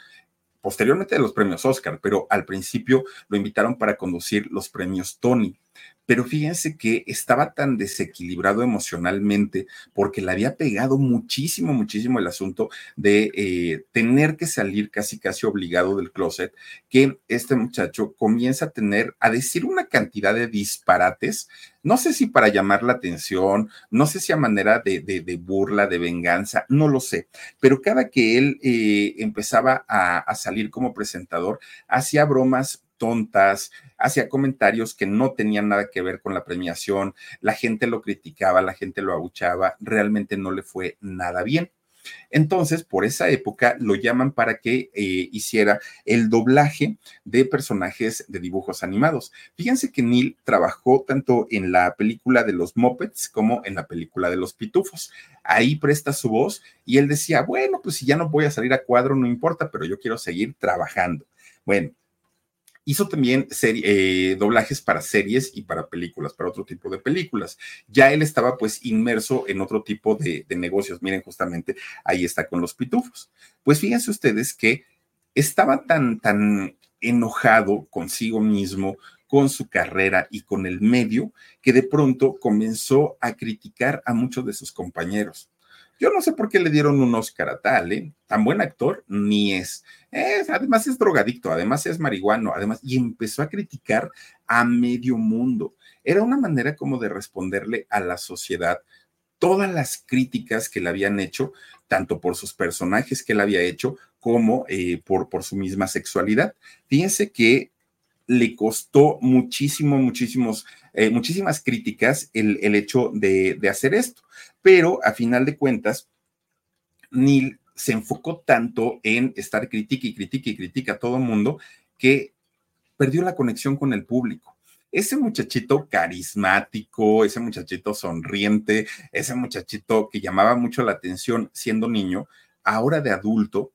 posteriormente de los premios Oscar, pero al principio lo invitaron para conducir los premios Tony pero fíjense que estaba tan desequilibrado emocionalmente porque le había pegado muchísimo, muchísimo el asunto de eh, tener que salir casi, casi obligado del closet, que este muchacho comienza a tener, a decir una cantidad de disparates, no sé si para llamar la atención, no sé si a manera de, burla, de venganza, no lo sé, pero cada que él eh, empezaba a, a salir como presentador, hacía bromas tontas, hacía comentarios que no tenían nada que ver con la premiación, la gente lo criticaba, la gente lo abuchaba, realmente no le fue nada bien. Entonces, por esa época lo llaman para que eh, hiciera el doblaje de personajes de dibujos animados. Fíjense que Neil trabajó tanto en la película de los Muppets como en la película de los Pitufos. Ahí presta su voz y él decía, bueno, pues si ya no voy a salir a cuadro, no importa, pero yo quiero seguir trabajando. Bueno, Hizo también eh, doblajes para series y para películas, para otro tipo de películas. Ya él estaba pues inmerso en otro tipo de, de negocios. Miren, justamente ahí está con los pitufos. Pues fíjense ustedes que estaba tan, tan enojado consigo mismo, con su carrera y con el medio, que de pronto comenzó a criticar a muchos de sus compañeros. Yo no sé por qué le dieron un Oscar a tal, ¿eh? Tan buen actor ni es. Además es drogadicto, además es marihuano, además, y empezó a criticar a medio mundo. Era una manera como de responderle a la sociedad todas las críticas que le habían hecho, tanto por sus personajes que él había hecho, como eh, por, por su misma sexualidad. Fíjense que le costó muchísimo, muchísimos, eh, muchísimas críticas el, el hecho de, de, hacer esto. Pero a final de cuentas, Neil se enfocó tanto en estar critica y critica y critica a todo el mundo que perdió la conexión con el público. Ese muchachito carismático, ese muchachito sonriente, ese muchachito que llamaba mucho la atención siendo niño, ahora de adulto,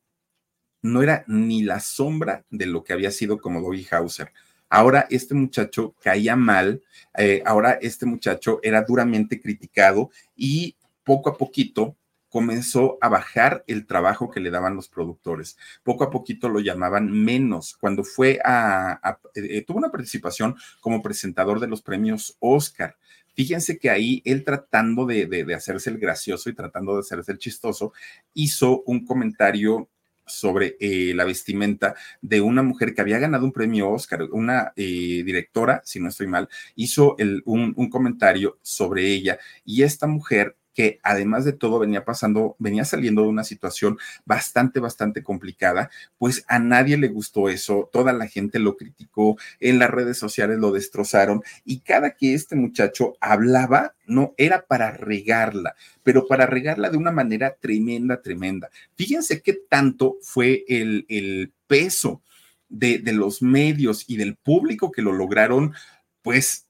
no era ni la sombra de lo que había sido como Doggy Hauser. Ahora este muchacho caía mal, eh, ahora este muchacho era duramente criticado y poco a poquito comenzó a bajar el trabajo que le daban los productores. Poco a poquito lo llamaban menos. Cuando fue a, eh, tuvo una participación como presentador de los premios Oscar. Fíjense que ahí él tratando de, de, hacerse el gracioso y tratando de hacerse el chistoso, hizo un comentario sobre eh, la vestimenta de una mujer que había ganado un premio Oscar, una eh, directora, si no estoy mal, hizo un, un comentario sobre ella y esta mujer que además de todo venía pasando, venía saliendo de una situación bastante, bastante complicada, pues a nadie le gustó eso, toda la gente lo criticó, en las redes sociales lo destrozaron y cada que este muchacho hablaba, no era para regarla, pero para regarla de una manera tremenda, tremenda. Fíjense qué tanto fue el, el peso de, de los medios y del público que lo lograron, pues,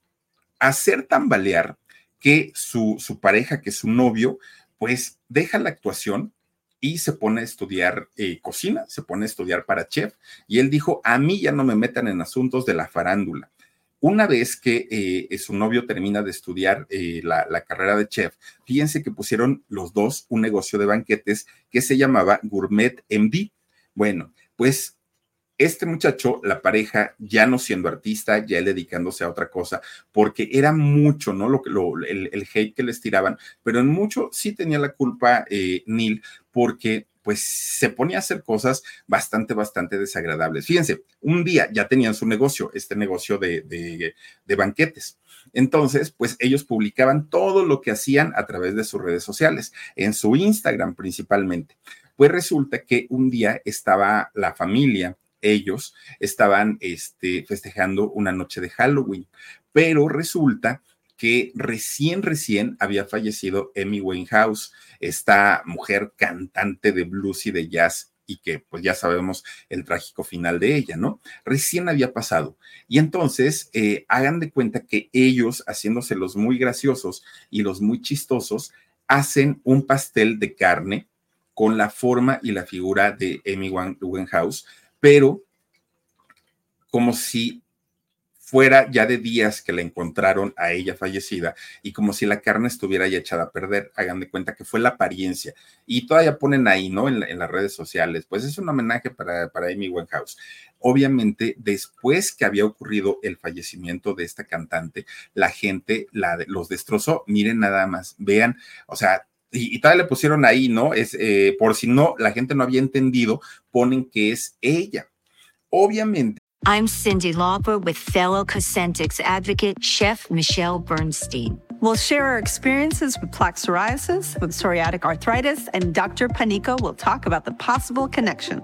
hacer tambalear que su, su pareja, que su novio, pues deja la actuación y se pone a estudiar eh, cocina, se pone a estudiar para chef. Y él dijo, a mí ya no me metan en asuntos de la farándula. Una vez que eh, su novio termina de estudiar eh, la, la, carrera de chef, fíjense que pusieron los dos un negocio de banquetes que se llamaba Gourmet MD. Bueno, pues este muchacho, la pareja, ya no siendo artista, ya él dedicándose a otra cosa, porque era mucho, ¿no? Lo, el, hate que les tiraban, pero en mucho sí tenía la culpa eh, Neil, porque pues se ponía a hacer cosas bastante, bastante desagradables. Fíjense, un día ya tenían su negocio, este negocio de banquetes. Entonces, pues ellos publicaban todo lo que hacían a través de sus redes sociales, en su Instagram principalmente. Pues resulta que un día estaba la familia, ellos estaban este, festejando una noche de Halloween, pero resulta que recién, recién había fallecido Amy Winehouse, esta mujer cantante de blues y de jazz y que pues ya sabemos el trágico final de ella, ¿no? Recién había pasado. Y entonces, eh, hagan de cuenta que ellos, haciéndose los muy graciosos y los muy chistosos, hacen un pastel de carne con la forma y la figura de Amy Winehouse, pero como si fuera ya de días que la encontraron a ella fallecida y como si la carne estuviera ya echada a perder. Hagan de cuenta que fue la apariencia. Y todavía ponen ahí, ¿no? En, en las redes sociales. Pues es un homenaje para, para Amy Winehouse. Obviamente, después que había ocurrido el fallecimiento de esta cantante, la gente la, los destrozó. Miren nada más, vean, o sea, y, y, todavía le pusieron ahí, ¿no? Es eh, por si no, la gente no había entendido, ponen que es ella. Obviamente. I'm Cindy Lauper with fellow Cosentix advocate, Chef Michelle Bernstein. We'll share our experiences with plaque psoriasis, with psoriatic arthritis, and Dr. Panico will talk about the possible connection.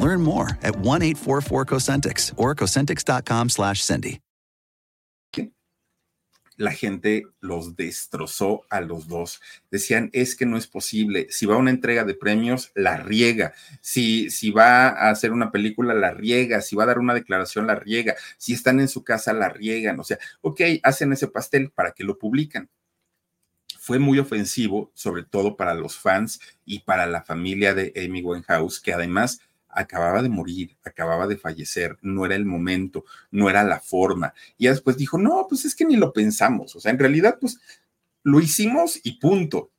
Learn more at 1 844 Cosentix or Cosentix.com slash Cindy. La gente los destrozó a los dos. Decían, es que no es posible. Si va a una entrega de premios, la riega. Si, si va a hacer una película, la riega. Si va a dar una declaración, la riega. Si están en su casa, la riegan. O sea, ok, hacen ese pastel para que lo publican fue muy ofensivo, sobre todo para los fans y para la familia de Amy Winehouse, que además acababa de morir, acababa de fallecer, no era el momento, no era la forma. Y después dijo, no, pues es que ni lo pensamos, o sea, en realidad, pues lo hicimos y punto.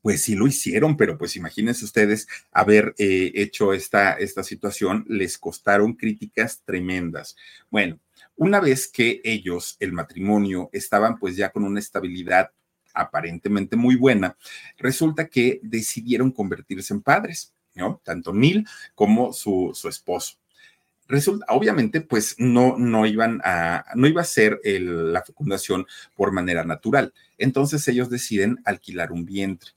Pues sí lo hicieron, pero pues imagínense ustedes haber eh, hecho esta, esta situación, les costaron críticas tremendas. Bueno, una vez que ellos, el matrimonio, estaban pues ya con una estabilidad aparentemente muy buena, resulta que decidieron convertirse en padres. Tanto Neil como su, su esposo. Resulta, obviamente, pues no, no iban a, no iba a ser la fecundación por manera natural. Entonces ellos deciden alquilar un vientre.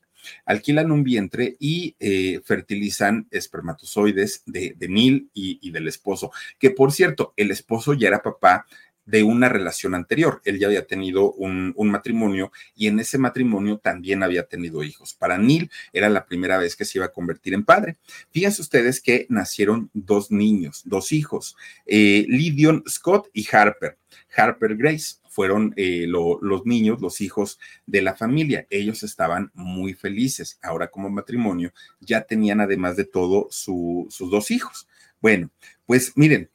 Alquilan un vientre y eh, fertilizan espermatozoides de, de Neil y, y, del esposo, que por cierto, el esposo ya era papá de una relación anterior. Él ya había tenido un, un, matrimonio y en ese matrimonio también había tenido hijos. Para Neil era la primera vez que se iba a convertir en padre. Fíjense ustedes que nacieron dos niños, dos hijos, eh, Lydion Scott y Harper. Harper Grace fueron eh, lo, los niños, los hijos de la familia. Ellos estaban muy felices. Ahora como matrimonio ya tenían además de todo su, sus dos hijos. Bueno, pues miren,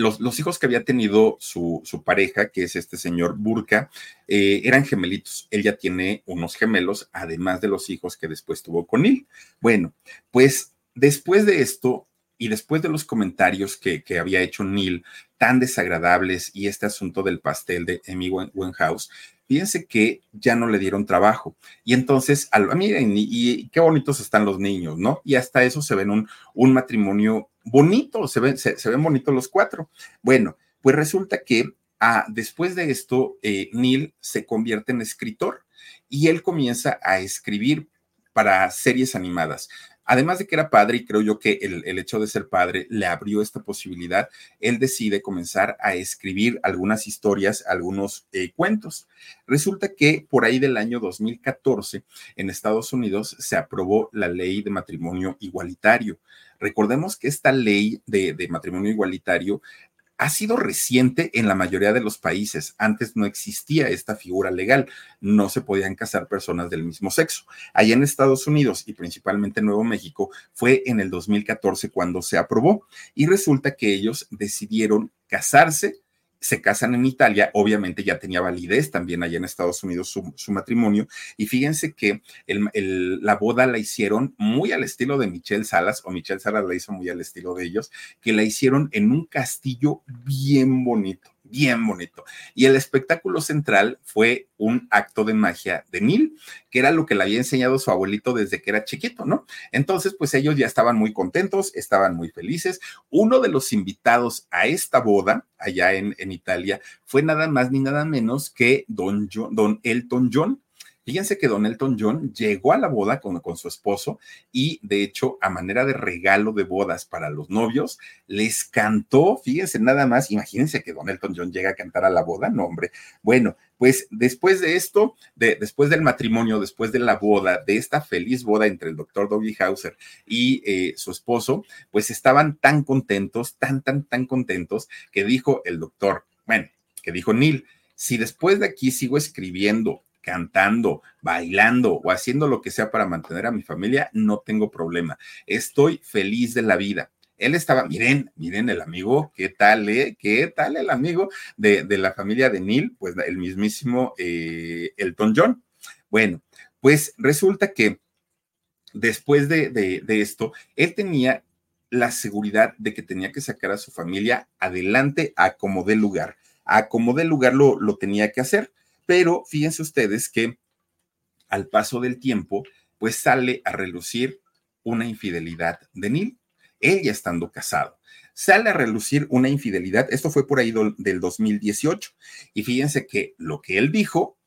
los, hijos que había tenido su, pareja, que es este señor Burka, eh, eran gemelitos. Él ya tiene unos gemelos, además de los hijos que después tuvo con él. Bueno, pues después de esto y después de los comentarios que, había hecho Neil tan desagradables y este asunto del pastel de Amy Winehouse, fíjense que ya no le dieron trabajo. Y entonces, al, miren, y, y, qué bonitos están los niños, ¿no? Y hasta eso se ven un, un matrimonio bonito, se ven, se, ven bonitos los cuatro. Bueno, pues resulta que ah, después de esto, eh, Neil se convierte en escritor y él comienza a escribir para series animadas. Además de que era padre, y creo yo que el, hecho de ser padre le abrió esta posibilidad, él decide comenzar a escribir algunas historias, algunos eh, cuentos. Resulta que por ahí del año 2014 en Estados Unidos se aprobó la ley de matrimonio igualitario. Recordemos que esta ley de, de matrimonio igualitario ha sido reciente en la mayoría de los países. Antes no existía esta figura legal, no se podían casar personas del mismo sexo. Allá en Estados Unidos y principalmente en Nuevo México fue en el 2014 cuando se aprobó y resulta que ellos decidieron casarse se casan en Italia, obviamente ya tenía validez también allá en Estados Unidos su, matrimonio, y fíjense que la boda la hicieron muy al estilo de Michelle Salas, o Michelle Salas la hizo muy al estilo de ellos, que la hicieron en un castillo bien bonito bien bonito. Y el espectáculo central fue un acto de magia de Neil, que era lo que le había enseñado su abuelito desde que era chiquito, ¿no? Entonces, pues ellos ya estaban muy contentos, estaban muy felices. Uno de los invitados a esta boda, allá en, en Italia, fue nada más ni nada menos que don, John, don Elton John Fíjense que Don Elton John llegó a la boda con, con, su esposo y de hecho a manera de regalo de bodas para los novios, les cantó, fíjense nada más, imagínense que Don Elton John llega a cantar a la boda, no hombre. Bueno, pues después de esto, de, después del matrimonio, después de la boda, de esta feliz boda entre el doctor Dobby Hauser y eh, su esposo, pues estaban tan contentos, tan, tan, tan contentos, que dijo el doctor, bueno, que dijo Neil, si después de aquí sigo escribiendo cantando, bailando o haciendo lo que sea para mantener a mi familia, no tengo problema. Estoy feliz de la vida. Él estaba, miren, miren el amigo, ¿qué tal, eh? ¿Qué tal el amigo de, la familia de Neil? Pues el mismísimo eh, Elton John. Bueno, pues resulta que después de, de, esto, él tenía la seguridad de que tenía que sacar a su familia adelante a como dé lugar. A como dé lugar lo, lo tenía que hacer. Pero fíjense ustedes que al paso del tiempo, pues sale a relucir una infidelidad de Neil, ella estando casado. Sale a relucir una infidelidad, esto fue por ahí del 2018, y fíjense que lo que él dijo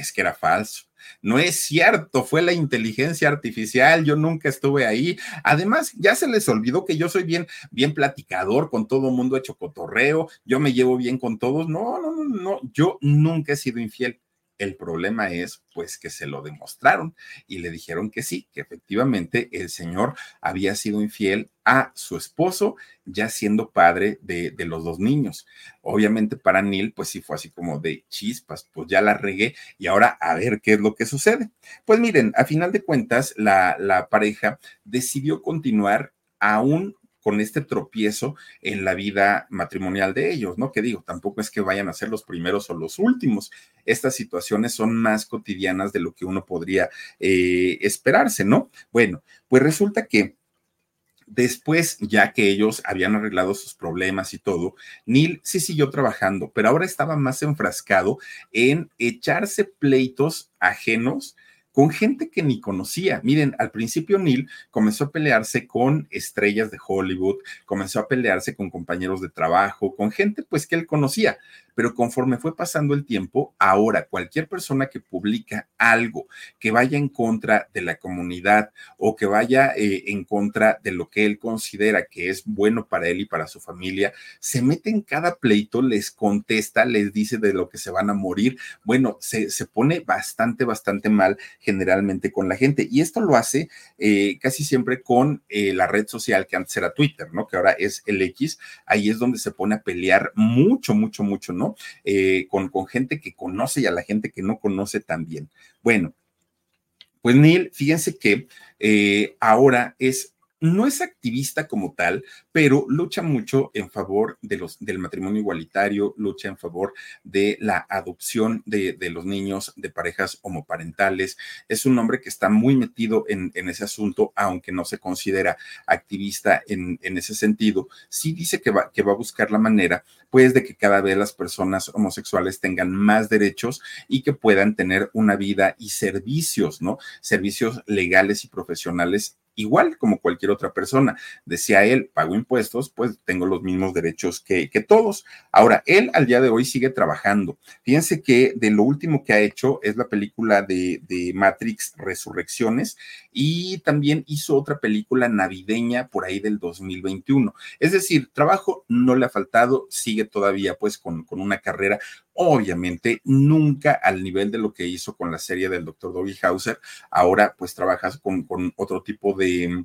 es que era falso. No es cierto, fue la inteligencia artificial, yo nunca estuve ahí. Además, ya se les olvidó que yo soy bien, bien platicador, con todo mundo hecho cotorreo, yo me llevo bien con todos. No, no, no, no, yo nunca he sido infiel. El problema es, pues, que se lo demostraron y le dijeron que sí, que efectivamente el señor había sido infiel a su esposo, ya siendo padre de, los dos niños. Obviamente para Neil, pues sí fue así como de chispas, pues ya la regué y ahora a ver qué es lo que sucede. Pues miren, a final de cuentas, la, la pareja decidió continuar aún con este tropiezo en la vida matrimonial de ellos, ¿no? Que digo, tampoco es que vayan a ser los primeros o los últimos. Estas situaciones son más cotidianas de lo que uno podría eh, esperarse, ¿no? Bueno, pues resulta que Después, ya que ellos habían arreglado sus problemas y todo, Neil sí siguió trabajando, pero ahora estaba más enfrascado en echarse pleitos ajenos con gente que ni conocía. Miren, al principio Neil comenzó a pelearse con estrellas de Hollywood, comenzó a pelearse con compañeros de trabajo, con gente pues que él conocía, pero conforme fue pasando el tiempo, ahora cualquier persona que publica algo que vaya en contra de la comunidad o que vaya eh, en contra de lo que él considera que es bueno para él y para su familia, se mete en cada pleito, les contesta, les dice de lo que se van a morir. Bueno, se, se pone bastante, bastante mal generalmente con la gente. Y esto lo hace eh, casi siempre con eh, la red social que antes era Twitter, ¿no? Que ahora es el X. Ahí es donde se pone a pelear mucho, mucho, mucho, ¿no? Eh, con, con gente que conoce y a la gente que no conoce también. Bueno, pues Neil, fíjense que eh, ahora es no es activista como tal, pero lucha mucho en favor de los, del matrimonio igualitario, lucha en favor de la adopción de, los niños de parejas homoparentales. Es un hombre que está muy metido en, ese asunto, aunque no se considera activista en, ese sentido. Sí dice que va, que va a buscar la manera, pues, de que cada vez las personas homosexuales tengan más derechos y que puedan tener una vida y servicios, ¿no? Servicios legales y profesionales igual como cualquier otra persona. Decía él, pago impuestos, pues tengo los mismos derechos que, que todos. Ahora, él al día de hoy sigue trabajando. Fíjense que de lo último que ha hecho es la película de, de Matrix Resurrecciones y también hizo otra película navideña por ahí del 2021. Es decir, trabajo no le ha faltado, sigue todavía pues con, con una carrera obviamente nunca al nivel de lo que hizo con la serie del doctor Doggy Hauser. Ahora pues trabajas con, otro tipo de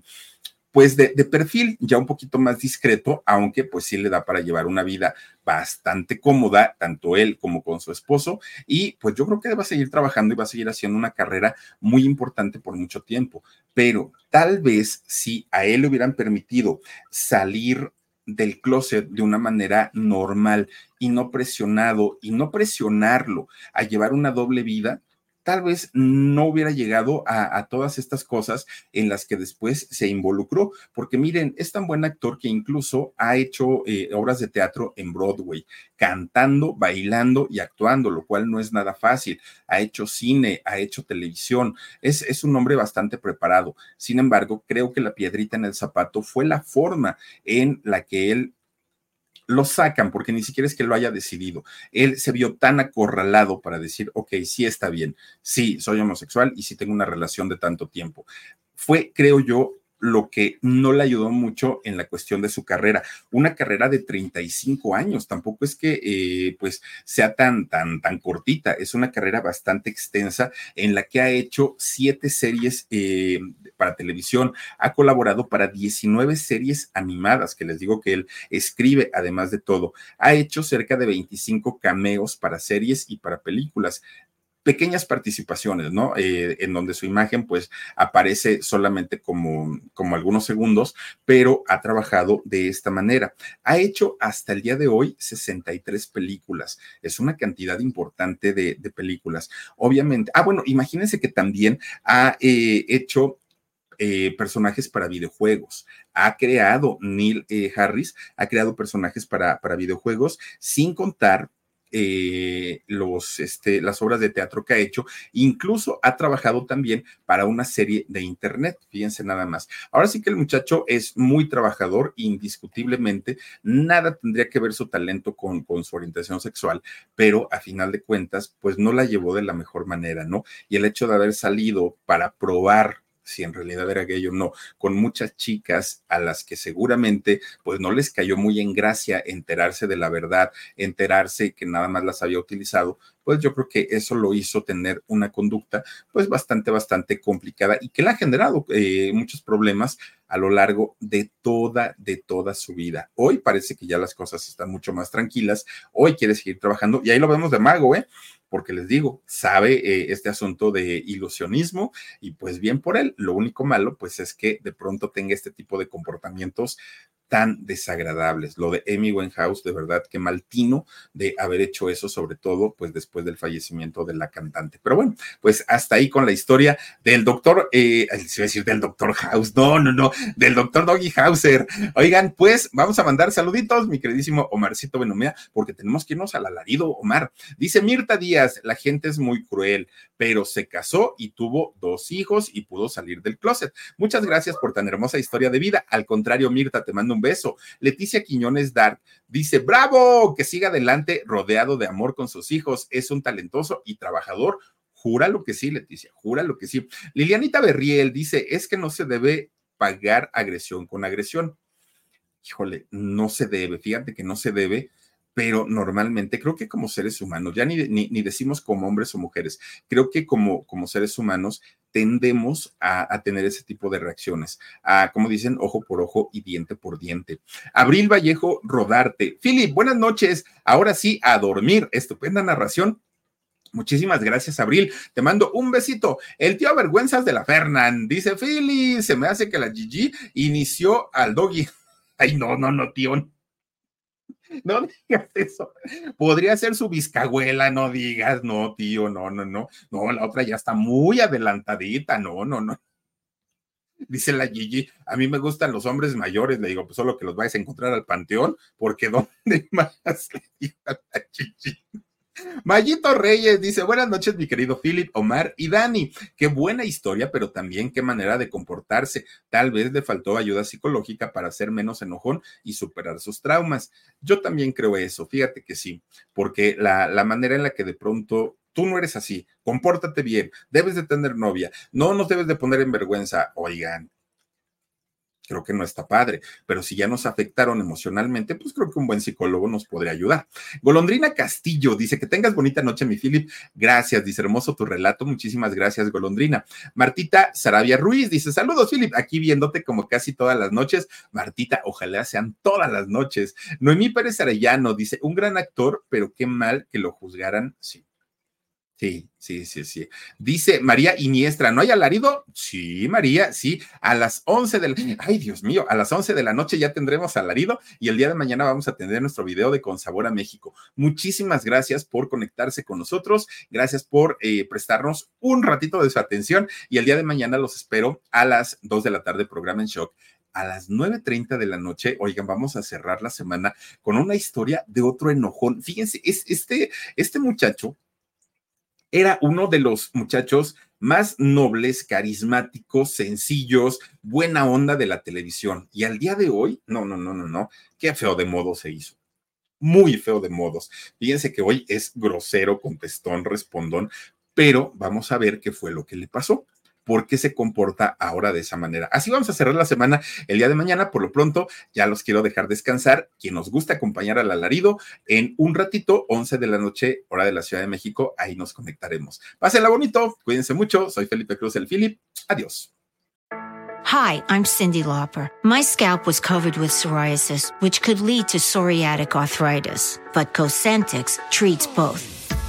pues de, de, perfil ya un poquito más discreto, aunque pues sí le da para llevar una vida bastante cómoda, tanto él como con su esposo, y pues yo creo que va a seguir trabajando y va a seguir haciendo una carrera muy importante por mucho tiempo, pero tal vez si a él le hubieran permitido salir del closet de una manera normal y no presionado y no presionarlo a llevar una doble vida, tal vez no hubiera llegado a, todas estas cosas en las que después se involucró, porque miren, es tan buen actor que incluso ha hecho eh, obras de teatro en Broadway, cantando, bailando y actuando, lo cual no es nada fácil. Ha hecho cine, ha hecho televisión, es, es un hombre bastante preparado. Sin embargo, creo que la piedrita en el zapato fue la forma en la que él lo sacan porque ni siquiera es que lo haya decidido. Él se vio tan acorralado para decir, ok, sí está bien, sí, soy homosexual y sí tengo una relación de tanto tiempo. Fue, creo yo, lo que no le ayudó mucho en la cuestión de su carrera. Una carrera de 35 años, tampoco es que eh, pues sea tan, tan, tan cortita, es una carrera bastante extensa en la que ha hecho siete series eh, para televisión, ha colaborado para 19 series animadas, que les digo que él escribe además de todo, ha hecho cerca de 25 cameos para series y para películas pequeñas participaciones, ¿no? Eh, en donde su imagen pues aparece solamente como, como algunos segundos, pero ha trabajado de esta manera. Ha hecho hasta el día de hoy 63 películas. Es una cantidad importante de, películas. Obviamente, ah, bueno, imagínense que también ha eh, hecho eh, personajes para videojuegos. Ha creado, Neil Harris ha creado personajes para, para videojuegos, sin contar eh, este, las obras de teatro que ha hecho. Incluso ha trabajado también para una serie de internet. Fíjense nada más. Ahora sí que el muchacho es muy trabajador, indiscutiblemente. Nada tendría que ver su talento con su orientación sexual, pero a final de cuentas, pues no la llevó de la mejor manera, ¿no? Y el hecho de haber salido para probar si en realidad era gay o no, con muchas chicas a las que seguramente pues no les cayó muy en gracia enterarse de la verdad, enterarse que nada más las había utilizado, pues yo creo que eso lo hizo tener una conducta pues bastante, bastante complicada y que le ha generado eh, muchos problemas a lo largo de toda, de toda su vida. Hoy parece que ya las cosas están mucho más tranquilas, hoy quiere seguir trabajando y ahí lo vemos de mago, ¿eh? porque les digo, sabe eh, este asunto de ilusionismo y pues bien por él. Lo único malo pues es que de pronto tenga este tipo de comportamientos tan desagradables. Lo de Amy Winehouse, de verdad, qué mal tino de haber hecho eso, sobre todo pues después del fallecimiento de la cantante. Pero bueno, pues hasta ahí con la historia del doctor, eh, se a decir del doctor House, no, no, no, del doctor Doggy Hauser. Oigan, pues vamos a mandar saluditos, mi queridísimo Omarcito Benomea, porque tenemos que irnos al alarido, Omar. Dice Mirta Díaz, la gente es muy cruel, pero se casó y tuvo dos hijos y pudo salir del closet. Muchas gracias por tan hermosa historia de vida. Al contrario, Mirta, te mando un beso. Leticia Quiñones Dark dice, bravo, que siga adelante rodeado de amor con sus hijos. Es un talentoso y trabajador. Jura lo que sí, Leticia, jura lo que sí. Lilianita Berriel dice, es que no se debe pagar agresión con agresión. Híjole, no se debe, fíjate que no se debe pero normalmente creo que como seres humanos, ya ni, ni, ni, decimos como hombres o mujeres, creo que como, como seres humanos tendemos a, tener ese tipo de reacciones, a, como dicen, ojo por ojo y diente por diente. Abril Vallejo Rodarte. Philip, buenas noches. Ahora sí, a dormir. Estupenda narración. Muchísimas gracias, Abril. Te mando un besito. El tío Vergüenzas de la Fernand dice: Philly, se me hace que la Gigi inició al doggy. Ay, no, no, no, tío. No digas eso. Podría ser su bizcahuela, no digas, no, tío, no, no, no. No, la otra ya está muy adelantadita, no, no, no. Dice la Gigi, a mí me gustan los hombres mayores, le digo, pues solo que los vais a encontrar al panteón, porque ¿dónde más? Le digo a la Gigi. Mayito Reyes dice, buenas noches, mi querido Philip, Omar y Dani. Qué buena historia, pero también qué manera de comportarse. Tal vez le faltó ayuda psicológica para ser menos enojón y superar sus traumas. Yo también creo eso, fíjate que sí, porque la, la manera en la que de pronto tú no eres así, compórtate bien, debes de tener novia, no nos debes de poner en vergüenza, oigan, creo que no está padre, pero si ya nos afectaron emocionalmente, pues creo que un buen psicólogo nos podría ayudar. Golondrina Castillo dice que tengas bonita noche, mi Philip. Gracias, dice hermoso tu relato. Muchísimas gracias, Golondrina. Martita Sarabia Ruiz dice: Saludos, Philip, aquí viéndote como casi todas las noches. Martita, ojalá sean todas las noches. Noemí Pérez Arellano dice: Un gran actor, pero qué mal que lo juzgaran. Sí, Sí, sí, sí, sí. Dice María Iniestra, ¿no hay alarido? Sí, María, sí. A las 11 del... Ay, Dios mío, a las 11 de la noche ya tendremos alarido y el día de mañana vamos a tener nuestro video de Con Sabor a México. Muchísimas gracias por conectarse con nosotros. Gracias por eh, prestarnos un ratito de su atención y el día de mañana los espero a las 2 de la tarde, programa en shock a las 9.30 de la noche, oigan, vamos a cerrar la semana con una historia de otro enojón. Fíjense, es este, este muchacho era uno de los muchachos más nobles, carismáticos, sencillos, buena onda de la televisión. Y al día de hoy, no, no, no, no, no, qué feo de modo se hizo. Muy feo de modos. Fíjense que hoy es grosero, contestón, respondón, pero vamos a ver qué fue lo que le pasó por qué se comporta ahora de esa manera. Así vamos a cerrar la semana el día de mañana. Por lo pronto, ya los quiero dejar descansar. Quien nos gusta acompañar al alarido, en un ratito, 11 de la noche, hora de la Ciudad de México, ahí nos conectaremos. Pásenla bonito, cuídense mucho. Soy Felipe Cruz, el Philip. Adiós. Hi, I'm Cindy Lauper. My scalp was covered with psoriasis, which could lead to psoriatic arthritis, but Cosentix treats both.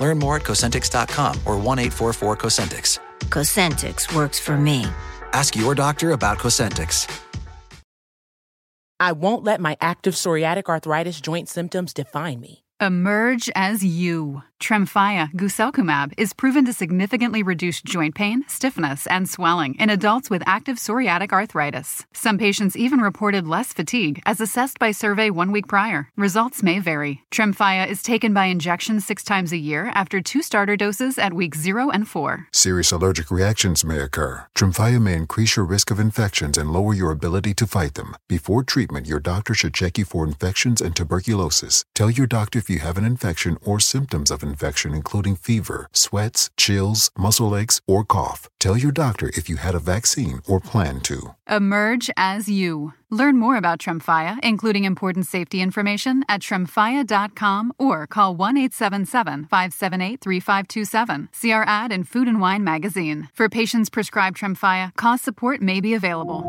Learn more at Cosentix.com or 1 844 Cosentix. Cosentix works for me. Ask your doctor about Cosentix. I won't let my active psoriatic arthritis joint symptoms define me. Emerge as you. Tremfya guselkumab is proven to significantly reduce joint pain, stiffness, and swelling in adults with active psoriatic arthritis. Some patients even reported less fatigue as assessed by survey one week prior. Results may vary. Tremfya is taken by injection six times a year after two starter doses at weeks 0 and 4. Serious allergic reactions may occur. Tremfya may increase your risk of infections and lower your ability to fight them. Before treatment, your doctor should check you for infections and tuberculosis. Tell your doctor if you have an infection or symptoms of infection, including fever, sweats, chills, muscle aches, or cough. Tell your doctor if you had a vaccine or plan to. Emerge as you. Learn more about Tremfya, including important safety information, at tremfya.com or call 1 877 578 3527. See our ad in Food and Wine magazine. For patients prescribed Tremfya, cost support may be available.